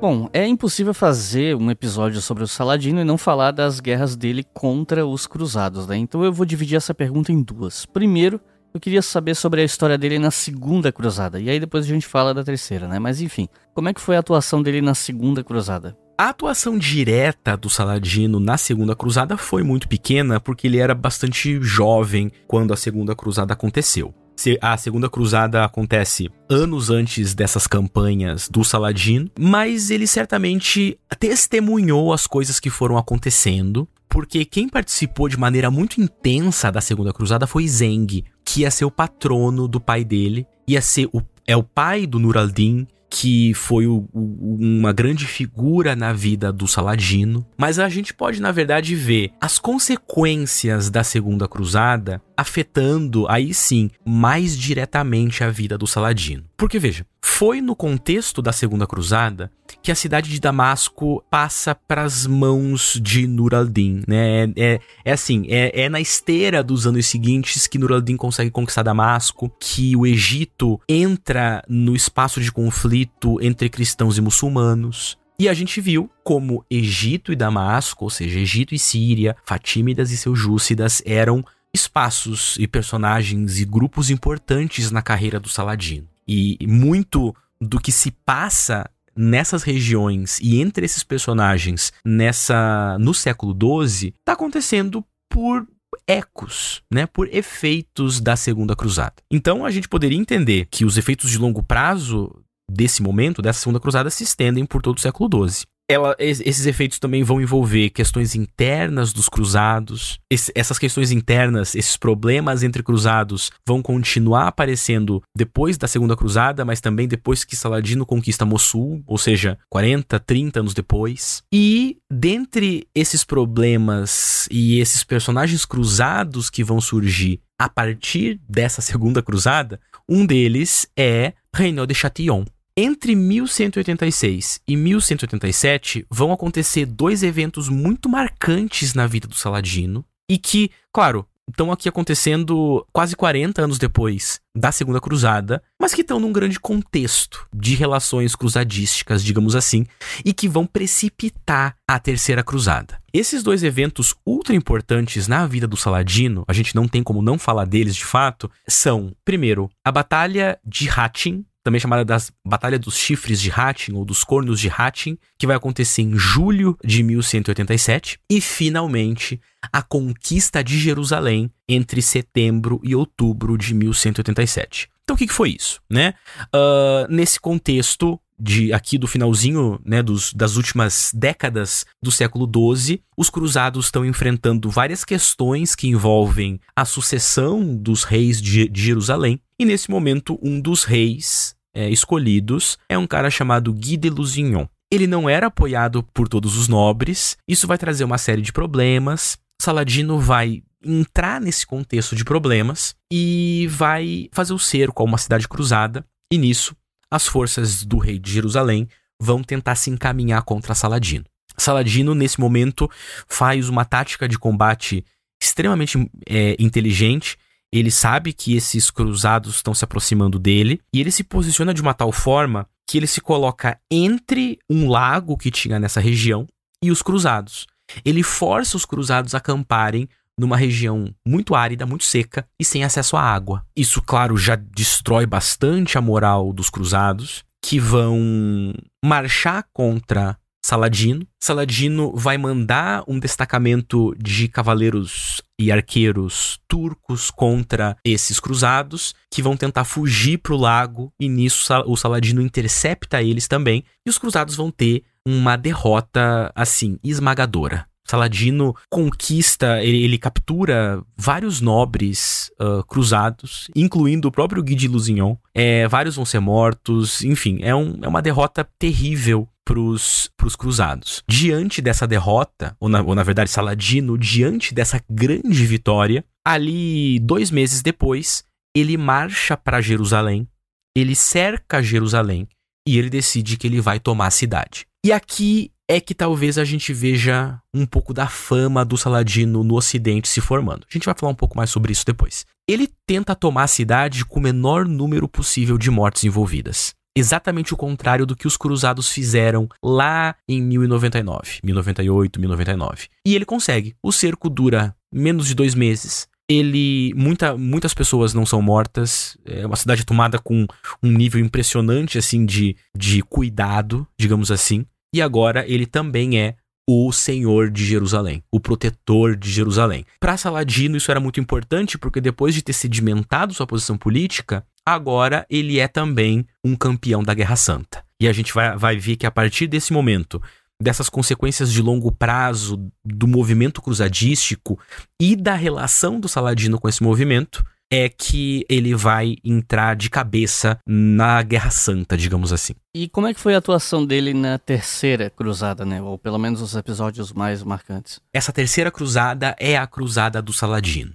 Bom, é impossível fazer um episódio sobre o Saladino e não falar das guerras dele contra os cruzados, né? Então eu vou dividir essa pergunta em duas. Primeiro, eu queria saber sobre a história dele na segunda cruzada. E aí depois a gente fala da terceira, né? Mas enfim, como é que foi a atuação dele na segunda cruzada? A atuação direta do Saladino na Segunda Cruzada foi muito pequena porque ele era bastante jovem quando a Segunda Cruzada aconteceu. A Segunda Cruzada acontece anos antes dessas campanhas do Saladino, mas ele certamente testemunhou as coisas que foram acontecendo, porque quem participou de maneira muito intensa da Segunda Cruzada foi Zeng, que ia ser o patrono do pai dele, ia ser o, é o pai do Nur al-Din, que foi o, o, uma grande figura na vida do Saladino, mas a gente pode, na verdade, ver as consequências da Segunda Cruzada afetando, aí sim, mais diretamente a vida do Saladino. Porque, veja, foi no contexto da Segunda Cruzada que a cidade de Damasco passa para as mãos de Nur al-Din, né? É, é, é assim, é, é, na esteira dos anos seguintes que Nur al-Din consegue conquistar Damasco, que o Egito entra no espaço de conflito entre cristãos e muçulmanos. E a gente viu como Egito e Damasco, ou seja, Egito e Síria, Fatímidas e Seljúcidas eram espaços e personagens e grupos importantes na carreira do Saladino. E muito do que se passa nessas regiões e entre esses personagens nessa no século XII está acontecendo por ecos, né, por efeitos da Segunda Cruzada. Então a gente poderia entender que os efeitos de longo prazo desse momento, dessa Segunda Cruzada, se estendem por todo o século XII ela, esses efeitos também vão envolver questões internas dos cruzados. Esse, essas questões internas, esses problemas entre cruzados vão continuar aparecendo depois da Segunda Cruzada, mas também depois que Saladino conquista Mossul, ou seja, 40, 30 anos depois. E dentre esses problemas e esses personagens cruzados que vão surgir a partir dessa Segunda Cruzada, um deles é Renaud de Chatillon. Entre 1186 e 1187 vão acontecer dois eventos muito marcantes na vida do Saladino e que, claro, estão aqui acontecendo quase 40 anos depois da Segunda Cruzada, mas que estão num grande contexto de relações cruzadísticas, digamos assim, e que vão precipitar a Terceira Cruzada. Esses dois eventos ultra importantes na vida do Saladino, a gente não tem como não falar deles de fato, são, primeiro, a Batalha de Hattin, também chamada das Batalha dos Chifres de Hattin ou dos Cornos de Hattin, que vai acontecer em julho de 1187, e finalmente a conquista de Jerusalém entre setembro e outubro de 1187. Então o que, que foi isso, né? Uh, nesse contexto de aqui do finalzinho, né, dos, das últimas décadas do século XII, os cruzados estão enfrentando várias questões que envolvem a sucessão dos reis de, de Jerusalém. E nesse momento, um dos reis é, escolhidos é um cara chamado Guy de Lusignan. Ele não era apoiado por todos os nobres, isso vai trazer uma série de problemas. Saladino vai entrar nesse contexto de problemas e vai fazer o cerco a uma cidade cruzada, e nisso as forças do rei de Jerusalém vão tentar se encaminhar contra Saladino. Saladino, nesse momento, faz uma tática de combate extremamente é, inteligente ele sabe que esses cruzados estão se aproximando dele e ele se posiciona de uma tal forma que ele se coloca entre um lago que tinha nessa região e os cruzados. Ele força os cruzados a acamparem numa região muito árida, muito seca e sem acesso à água. Isso, claro, já destrói bastante a moral dos cruzados, que vão marchar contra Saladino. Saladino vai mandar um destacamento de cavaleiros e arqueiros turcos contra esses cruzados, que vão tentar fugir para o lago, e nisso o Saladino intercepta eles também, e os cruzados vão ter uma derrota, assim, esmagadora. Saladino conquista, ele, ele captura vários nobres uh, cruzados, incluindo o próprio Guy de Lusignan. É, vários vão ser mortos, enfim, é, um, é uma derrota terrível pros, pros cruzados. Diante dessa derrota, ou na, ou na verdade Saladino, diante dessa grande vitória, ali dois meses depois, ele marcha para Jerusalém, ele cerca Jerusalém e ele decide que ele vai tomar a cidade. E aqui é que talvez a gente veja um pouco da fama do Saladino no Ocidente se formando. A gente vai falar um pouco mais sobre isso depois. Ele tenta tomar a cidade com o menor número possível de mortes envolvidas. Exatamente o contrário do que os cruzados fizeram lá em 1099, 1098, 1099. E ele consegue. O cerco dura menos de dois meses. Ele. Muita, muitas pessoas não são mortas. É uma cidade tomada com um nível impressionante, assim, de, de cuidado, digamos assim e agora ele também é o Senhor de Jerusalém, o protetor de Jerusalém. Para Saladino isso era muito importante porque depois de ter sedimentado sua posição política, agora ele é também um campeão da Guerra Santa. E a gente vai, vai ver que a partir desse momento, dessas consequências de longo prazo do movimento cruzadístico e da relação do Saladino com esse movimento, é que ele vai entrar de cabeça na Guerra Santa, digamos assim. E como é que foi a atuação dele na terceira cruzada, né? Ou pelo menos os episódios mais marcantes? Essa terceira cruzada é a cruzada do Saladino.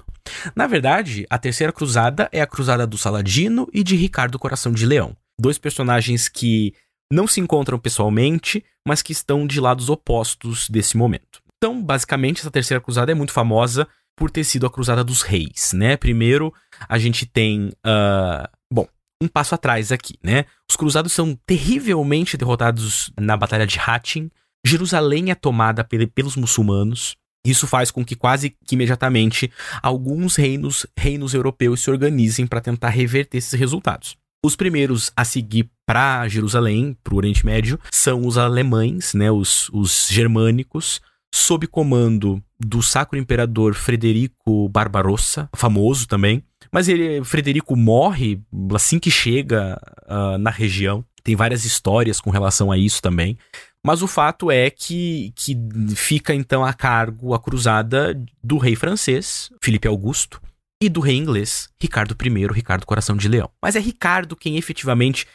Na verdade, a terceira cruzada é a cruzada do Saladino e de Ricardo Coração de Leão. Dois personagens que não se encontram pessoalmente, mas que estão de lados opostos desse momento. Então, basicamente, essa terceira cruzada é muito famosa por ter sido a Cruzada dos Reis, né? Primeiro, a gente tem. Uh, bom, um passo atrás aqui, né? Os cruzados são terrivelmente derrotados na Batalha de Hattin. Jerusalém é tomada pelos muçulmanos. Isso faz com que quase que imediatamente alguns reinos, reinos europeus se organizem para tentar reverter esses resultados. Os primeiros a seguir para Jerusalém, para o Oriente Médio, são os alemães, né, os, os germânicos, sob comando do Sacro Imperador Frederico Barbarossa, famoso também. Mas ele, Frederico morre assim que chega uh, na região. Tem várias histórias com relação a isso também. Mas o fato é que, que fica então a cargo a cruzada do rei francês, Felipe Augusto, e do rei inglês, Ricardo I, Ricardo Coração de Leão. Mas é Ricardo quem efetivamente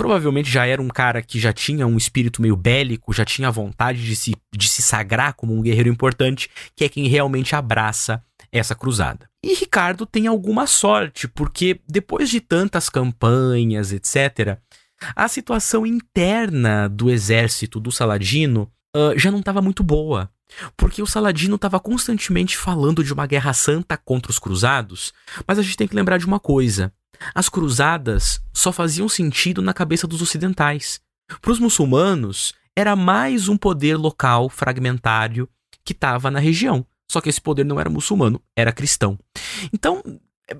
provavelmente já era um cara que já tinha um espírito meio bélico, já tinha vontade de se, de se sagrar como um guerreiro importante, que é quem realmente abraça essa cruzada. E Ricardo tem alguma sorte, porque depois de tantas campanhas, etc., a situação interna do exército do Saladino uh, já não estava muito boa. Porque o Saladino estava constantemente falando de uma guerra santa contra os cruzados, mas a gente tem que lembrar de uma coisa: as cruzadas só faziam sentido na cabeça dos ocidentais. Para os muçulmanos, era mais um poder local fragmentário que estava na região. Só que esse poder não era muçulmano, era cristão. Então,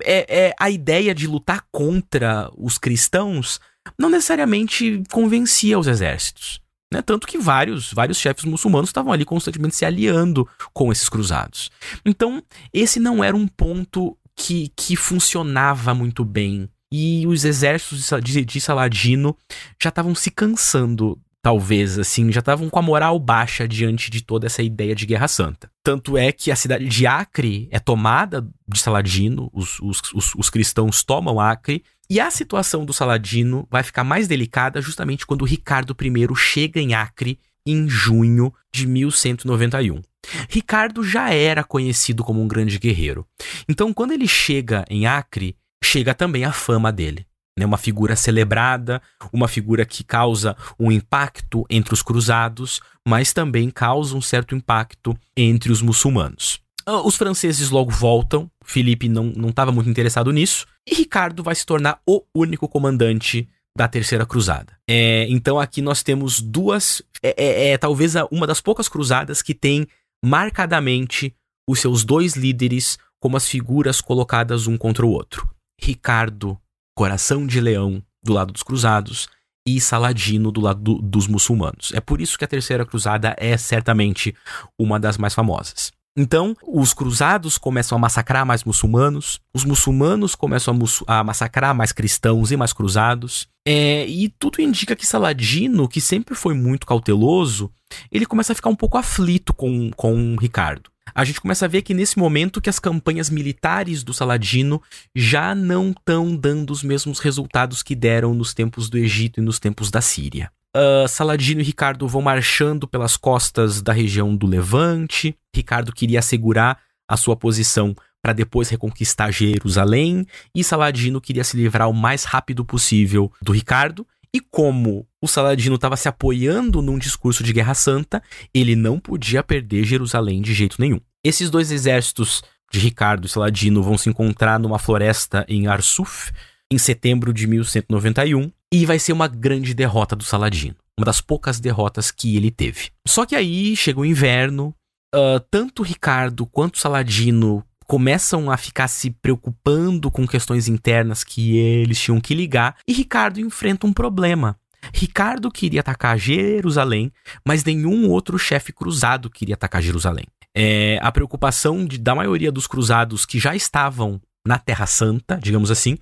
é, é, a ideia de lutar contra os cristãos não necessariamente convencia os exércitos. Né? Tanto que vários, vários chefes muçulmanos estavam ali constantemente se aliando com esses cruzados. Então, esse não era um ponto que, que funcionava muito bem. E os exércitos de, de Saladino já estavam se cansando talvez, assim, já estavam com a moral baixa diante de toda essa ideia de Guerra Santa. Tanto é que a cidade de Acre é tomada de Saladino, os, os, os, os, cristãos tomam Acre, e a situação do Saladino vai ficar mais delicada justamente quando Ricardo I chega em Acre em junho de 1191. Ricardo já era conhecido como um grande guerreiro. Então, quando ele chega em Acre, chega também a fama dele. Né? Uma figura celebrada, uma figura que causa um impacto entre os cruzados, mas também causa um certo impacto entre os muçulmanos. Ah, os franceses logo voltam, Felipe não estava muito interessado nisso, e Ricardo vai se tornar o único comandante da Terceira Cruzada. É, então aqui nós temos duas. É, é, é talvez uma das poucas cruzadas que tem marcadamente os seus dois líderes como as figuras colocadas um contra o outro. Ricardo, coração de leão, do lado dos cruzados, e Saladino do lado do, dos muçulmanos. É por isso que a Terceira Cruzada é certamente uma das mais famosas. Então, os cruzados começam a massacrar mais muçulmanos, os muçulmanos começam a, a massacrar mais cristãos e mais cruzados, é, e tudo indica que Saladino, que sempre foi muito cauteloso, ele começa a ficar um pouco aflito com, com Ricardo. A gente começa a ver que nesse momento que as campanhas militares do Saladino já não estão dando os mesmos resultados que deram nos tempos do Egito e nos tempos da Síria. Uh, Saladino e Ricardo vão marchando pelas costas da região do Levante. Ricardo queria assegurar a sua posição para depois reconquistar Jerusalém, e Saladino queria se livrar o mais rápido possível do Ricardo. E como o Saladino estava se apoiando num discurso de guerra santa, ele não podia perder Jerusalém de jeito nenhum. Esses dois exércitos de Ricardo e Saladino vão se encontrar numa floresta em Arsuf em setembro de 1191 e vai ser uma grande derrota do Saladino. Uma das poucas derrotas que ele teve. Só que aí chega o inverno, uh, tanto Ricardo quanto Saladino começam a ficar se preocupando com questões internas que eles tinham que ligar, e Ricardo enfrenta um problema. Ricardo queria atacar Jerusalém, mas nenhum outro chefe cruzado queria atacar Jerusalém. É, a preocupação de, da maioria dos cruzados que já estavam na Terra Santa, digamos assim,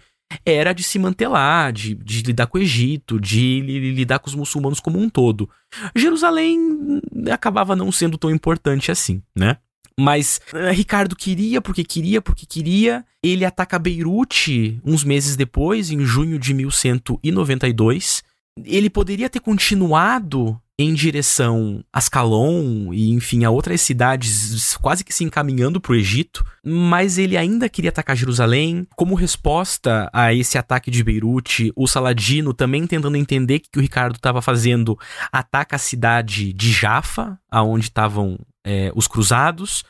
era de se manter lá, de, de lidar com o Egito, de lidar com os muçulmanos como um todo. Jerusalém acabava não sendo tão importante assim, né? Mas uh, Ricardo queria, porque queria, porque queria. Ele ataca Beirute uns meses depois, em junho de 1192. Ele poderia ter continuado em direção a Ascalon e, enfim, a outras cidades, quase que se encaminhando para o Egito, mas ele ainda queria atacar Jerusalém. Como resposta a esse ataque de Beirute, o Saladino, também tentando entender o que o Ricardo estava fazendo, ataca a cidade de Jaffa, aonde estavam é, os cruzados.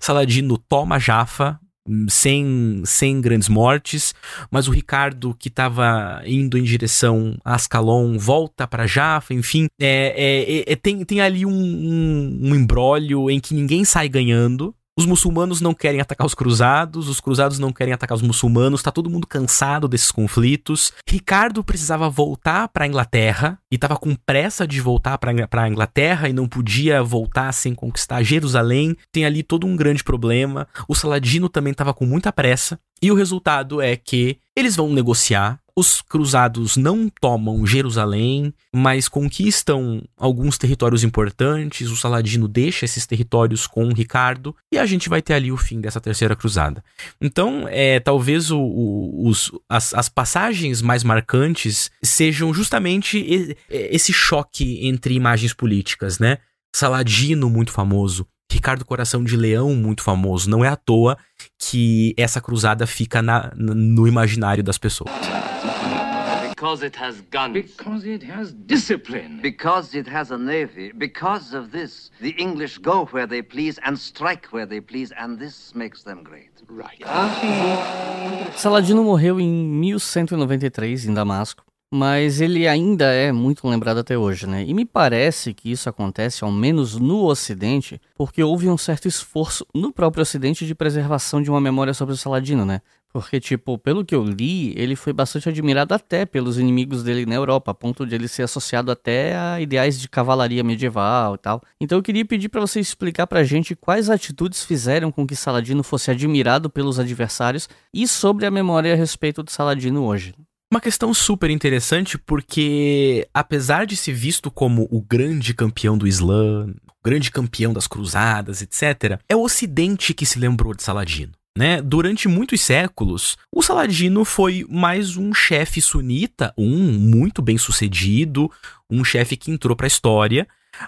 Saladino toma Jaffa, sem, sem grandes mortes, mas o Ricardo, que estava indo em direção a Ascalon, volta para Jaffa, enfim, é, é, é, tem, tem ali um, um, um embrólio em que ninguém sai ganhando. Os muçulmanos não querem atacar os cruzados, os cruzados não querem atacar os muçulmanos, tá todo mundo cansado desses conflitos. Ricardo precisava voltar para a Inglaterra e estava com pressa de voltar para a Inglaterra e não podia voltar sem conquistar Jerusalém. Tem ali todo um grande problema. O Saladino também estava com muita pressa. E o resultado é que eles vão negociar. Os cruzados não tomam Jerusalém, mas conquistam alguns territórios importantes. O Saladino deixa esses territórios com Ricardo e a gente vai ter ali o fim dessa terceira cruzada. Então, é, talvez o, o, os, as, as passagens mais marcantes sejam justamente esse choque entre imagens políticas, né? Saladino, muito famoso, Ricardo Coração de Leão, muito famoso. Não é à toa que essa cruzada fica na, no imaginário das pessoas. Because it has guns. Because it has discipline. Because it has a navy. Because of this, the English go where they please and strike where they please, and this makes them great. Right. Saladino morreu em 1193 em Damasco mas ele ainda é muito lembrado até hoje, né? E me parece que isso acontece, ao menos no Ocidente, porque houve um certo esforço no próprio Ocidente de preservação de uma memória sobre o Saladino, né? Porque, tipo, pelo que eu li, ele foi bastante admirado até pelos inimigos dele na Europa, a ponto de ele ser associado até a ideais de cavalaria medieval e tal. Então eu queria pedir para você explicar pra gente quais atitudes fizeram com que Saladino fosse admirado pelos adversários e sobre a memória a respeito de Saladino hoje. Uma questão super interessante porque, apesar de ser visto como o grande campeão do Islã, o grande campeão das cruzadas, etc., é o Ocidente que se lembrou de Saladino. Né? Durante muitos séculos, o Saladino foi mais um chefe sunita, um muito bem sucedido, um chefe que entrou para a história,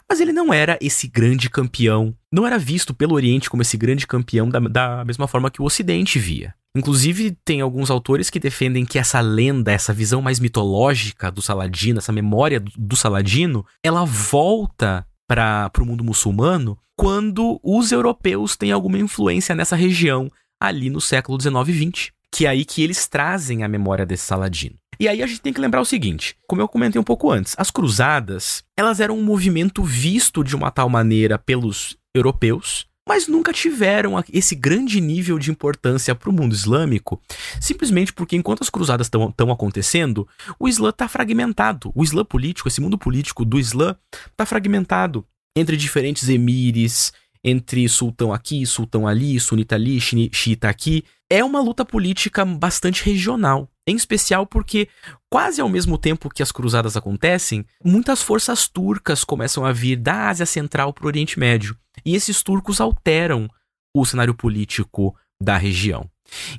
mas ele não era esse grande campeão, não era visto pelo Oriente como esse grande campeão da, da mesma forma que o Ocidente via. Inclusive, tem alguns autores que defendem que essa lenda, essa visão mais mitológica do Saladino, essa memória do Saladino, ela volta para o mundo muçulmano quando os europeus têm alguma influência nessa região, ali no século 19 e 20. Que é aí que eles trazem a memória desse Saladino. E aí a gente tem que lembrar o seguinte, como eu comentei um pouco antes, as cruzadas, elas eram um movimento visto de uma tal maneira pelos europeus, mas nunca tiveram esse grande nível de importância para o mundo islâmico, simplesmente porque enquanto as cruzadas estão acontecendo, o Islã está fragmentado. O Islã político, esse mundo político do Islã, está fragmentado entre diferentes emires, entre sultão aqui, sultão ali, sunita ali, xiita aqui. É uma luta política bastante regional. Em especial porque, quase ao mesmo tempo que as cruzadas acontecem, muitas forças turcas começam a vir da Ásia Central para o Oriente Médio. E esses turcos alteram o cenário político da região.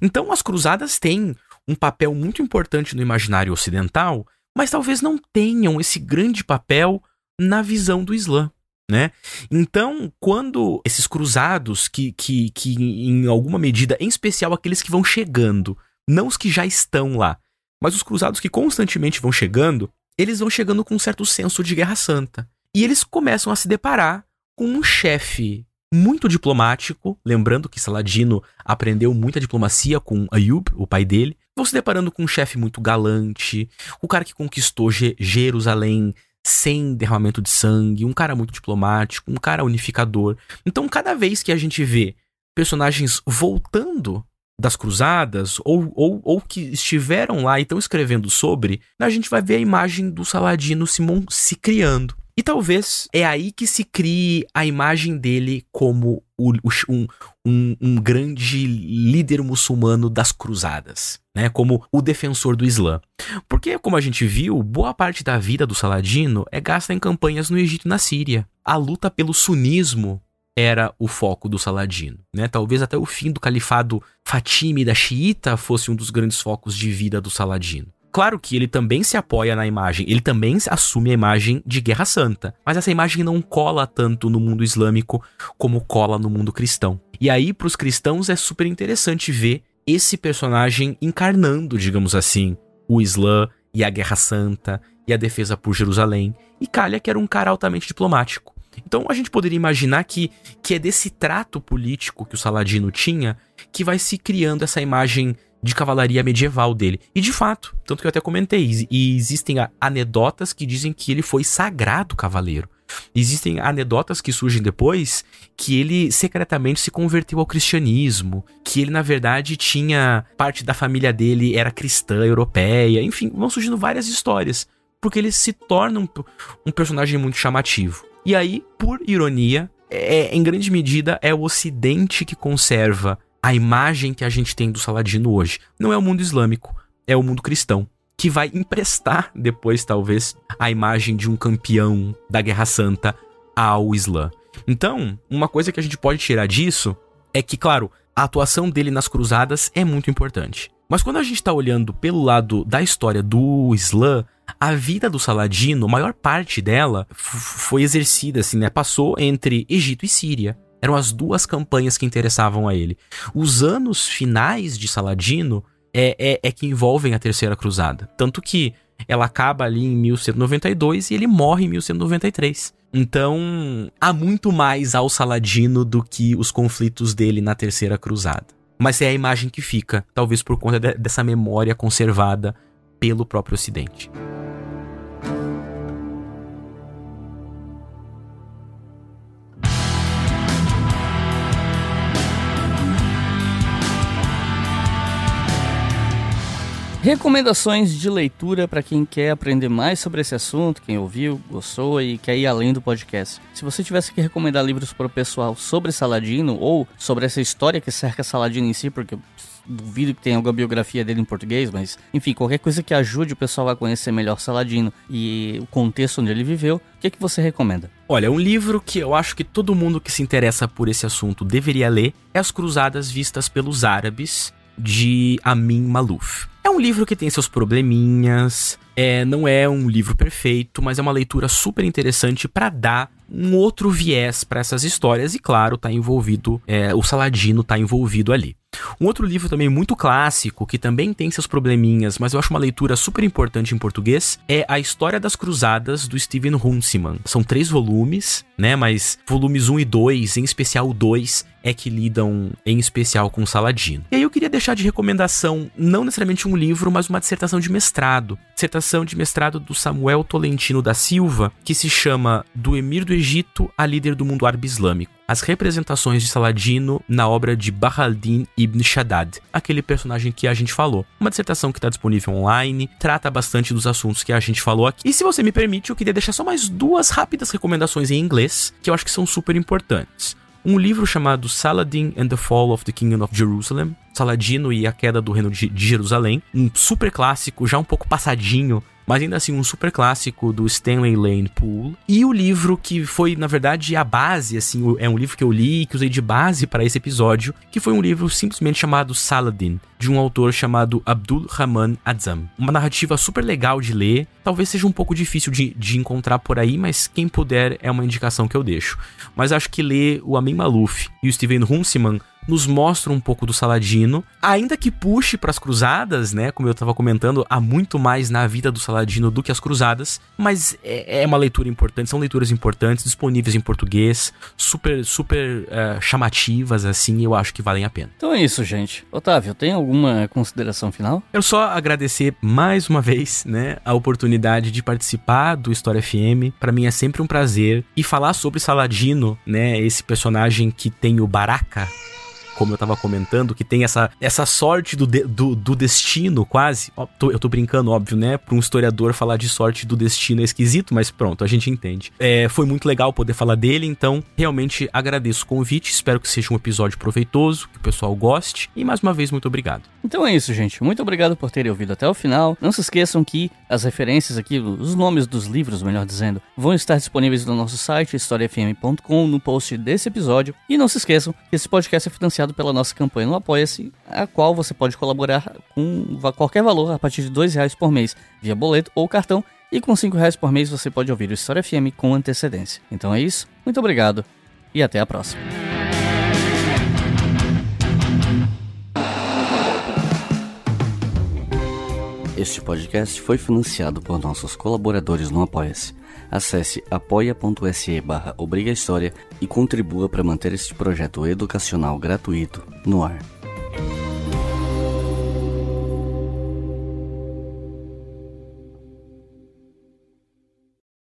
Então, as cruzadas têm um papel muito importante no imaginário ocidental, mas talvez não tenham esse grande papel na visão do Islã. Né? Então, quando esses cruzados, que, que, que em alguma medida, em especial aqueles que vão chegando, não os que já estão lá, mas os cruzados que constantemente vão chegando, eles vão chegando com um certo senso de guerra santa. E eles começam a se deparar com um chefe muito diplomático, lembrando que Saladino aprendeu muita diplomacia com Ayub, o pai dele. Vão se deparando com um chefe muito galante, o cara que conquistou Jerusalém sem derramamento de sangue, um cara muito diplomático, um cara unificador. Então, cada vez que a gente vê personagens voltando das cruzadas ou, ou, ou que estiveram lá e estão escrevendo sobre, a gente vai ver a imagem do Saladino se, se criando. E talvez é aí que se crie a imagem dele como o, um, um, um, grande líder muçulmano das cruzadas, né? Como o defensor do Islã. Porque, como a gente viu, boa parte da vida do Saladino é gasta em campanhas no Egito e na Síria. A luta pelo sunismo era o foco do Saladino. Né? Talvez até o fim do califado Fatímida xiita fosse um dos grandes focos de vida do Saladino. Claro que ele também se apoia na imagem, ele também assume a imagem de guerra santa, mas essa imagem não cola tanto no mundo islâmico como cola no mundo cristão. E aí, para os cristãos, é super interessante ver esse personagem encarnando, digamos assim, o Islã e a Guerra Santa e a defesa por Jerusalém. E Calha, que era um cara altamente diplomático. Então a gente poderia imaginar que, que é desse trato político que o Saladino tinha que vai se criando essa imagem de cavalaria medieval dele. E de fato, tanto que eu até comentei, e existem anedotas que dizem que ele foi sagrado cavaleiro. Existem anedotas que surgem depois que ele secretamente se converteu ao cristianismo, que ele na verdade tinha parte da família dele era cristã europeia, enfim, vão surgindo várias histórias, porque ele se torna um, um personagem muito chamativo. E aí, por ironia, é, em grande medida é o Ocidente que conserva a imagem que a gente tem do Saladino hoje. Não é o mundo islâmico, é o mundo cristão. Que vai emprestar depois, talvez, a imagem de um campeão da Guerra Santa ao Islã. Então, uma coisa que a gente pode tirar disso é que, claro, a atuação dele nas cruzadas é muito importante. Mas quando a gente está olhando pelo lado da história do Islã, a vida do Saladino, a maior parte dela foi exercida, assim, né? Passou entre Egito e Síria. Eram as duas campanhas que interessavam a ele. Os anos finais de Saladino é, é, é que envolvem a Terceira Cruzada. Tanto que ela acaba ali em 1192 e ele morre em 1193. Então, há muito mais ao Saladino do que os conflitos dele na Terceira Cruzada. Mas é a imagem que fica, talvez por conta de, dessa memória conservada pelo próprio Ocidente. Recomendações de leitura para quem quer aprender mais sobre esse assunto, quem ouviu, gostou e quer ir além do podcast. Se você tivesse que recomendar livros para o pessoal sobre Saladino ou sobre essa história que cerca Saladino em si, porque duvido que tenha alguma biografia dele em português, mas enfim, qualquer coisa que ajude o pessoal a conhecer melhor Saladino e o contexto onde ele viveu, o que, é que você recomenda? Olha, um livro que eu acho que todo mundo que se interessa por esse assunto deveria ler é As Cruzadas Vistas pelos Árabes, de Amin Malouf. É um livro que tem seus probleminhas, é, não é um livro perfeito, mas é uma leitura super interessante para dar um outro viés para essas histórias e claro, tá envolvido, é, o Saladino tá envolvido ali. Um outro livro também muito clássico, que também tem seus probleminhas, mas eu acho uma leitura super importante em português, é A História das Cruzadas, do Steven Huntsman. São três volumes, né, mas volumes 1 e 2, em especial o 2, é que lidam em especial com Saladino. E aí eu queria deixar de recomendação não necessariamente um livro, mas uma dissertação de mestrado. Dissertação de mestrado do Samuel Tolentino da Silva, que se chama Do Emir do Egito a líder do mundo árabe islâmico. As representações de Saladino na obra de Bahaldin ibn Shaddad, aquele personagem que a gente falou. Uma dissertação que está disponível online, trata bastante dos assuntos que a gente falou aqui. E se você me permite, eu queria deixar só mais duas rápidas recomendações em inglês, que eu acho que são super importantes um livro chamado Saladin and the Fall of the Kingdom of Jerusalem, Saladino e a Queda do Reino de Jerusalém, um super clássico, já um pouco passadinho, mas ainda assim um super clássico do Stanley Lane Poole. E o livro que foi, na verdade, a base, assim, é um livro que eu li e que usei de base para esse episódio, que foi um livro simplesmente chamado Saladin, de um autor chamado Abdul Rahman Azam. Uma narrativa super legal de ler, talvez seja um pouco difícil de, de encontrar por aí, mas quem puder é uma indicação que eu deixo. Mas acho que ler o Amin Maluf e o Steven Hunsiman nos mostra um pouco do Saladino, ainda que puxe para as cruzadas, né? Como eu estava comentando, há muito mais na vida do Saladino do que as cruzadas, mas é, é uma leitura importante, são leituras importantes, disponíveis em português, super, super uh, chamativas, assim, eu acho que valem a pena. Então é isso, gente. Otávio, tem alguma consideração final? Eu só agradecer mais uma vez, né, a oportunidade de participar do História FM. Para mim é sempre um prazer e falar sobre Saladino, né, esse personagem que tem o Baraka como eu tava comentando, que tem essa, essa sorte do, de, do, do, destino, quase. Ó, tô, eu tô brincando, óbvio, né? Pra um historiador falar de sorte do destino é esquisito, mas pronto, a gente entende. É, foi muito legal poder falar dele, então realmente agradeço o convite. Espero que seja um episódio proveitoso, que o pessoal goste. E mais uma vez, muito obrigado. Então é isso, gente. Muito obrigado por terem ouvido até o final. Não se esqueçam que as referências aqui, os nomes dos livros, melhor dizendo, vão estar disponíveis no nosso site, historiafm.com, no post desse episódio. E não se esqueçam que esse podcast é financiado financiado pela nossa campanha no Apoia-se, a qual você pode colaborar com qualquer valor a partir de dois reais por mês, via boleto ou cartão, e com cinco reais por mês você pode ouvir o História FM com antecedência. Então é isso, muito obrigado e até a próxima. Este podcast foi financiado por nossos colaboradores no Apoia-se. Acesse apoia.se barra História e contribua para manter este projeto educacional gratuito no ar.